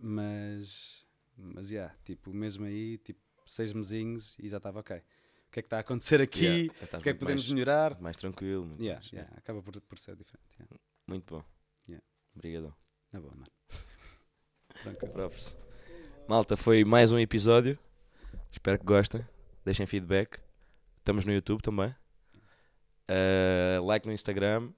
mas, mas, yeah, tipo, mesmo aí, tipo, seis mesinhos e já estava ok. O que é que está a acontecer aqui? Yeah, o que é que podemos mais, melhorar? mais tranquilo. muito, Yeah, yeah, acaba por, por ser diferente. muito bom. Yeah. Obrigadão. Na boa, mano. Tranquilo. Malta, foi mais um episódio. Espero que gostem. Deixem feedback. Estamos no YouTube também. Uh, like no Instagram.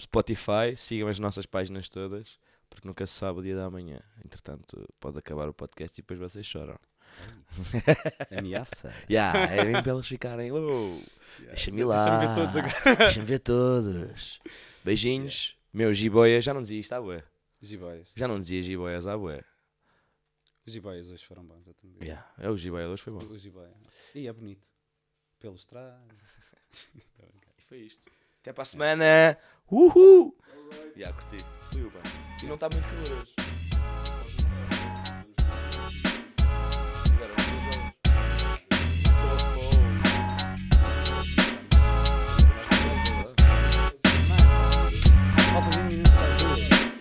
Spotify. Sigam as nossas páginas todas. Porque nunca se sabe o dia da manhã. Entretanto, pode acabar o podcast e depois vocês choram. Ameaça. Yeah, é bem para eles ficarem. "Oh, Deixa-me lá. Deixa-me ver todos agora. Deixa-me ver todos. Beijinhos. Meu, Giboia já não dizia isto à bué. Giboias. Já não dizia Giboias à bué. Os giboias hoje foram bons, já. Yeah, é o Giboia hoje foi bom. O giboia. E é bonito. Pelos trás. E foi isto. Até para a semana. Uhul! Já, curti. Fui o bem. E não está muito calor hoje.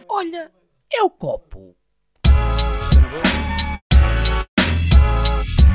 Olha, é o copo.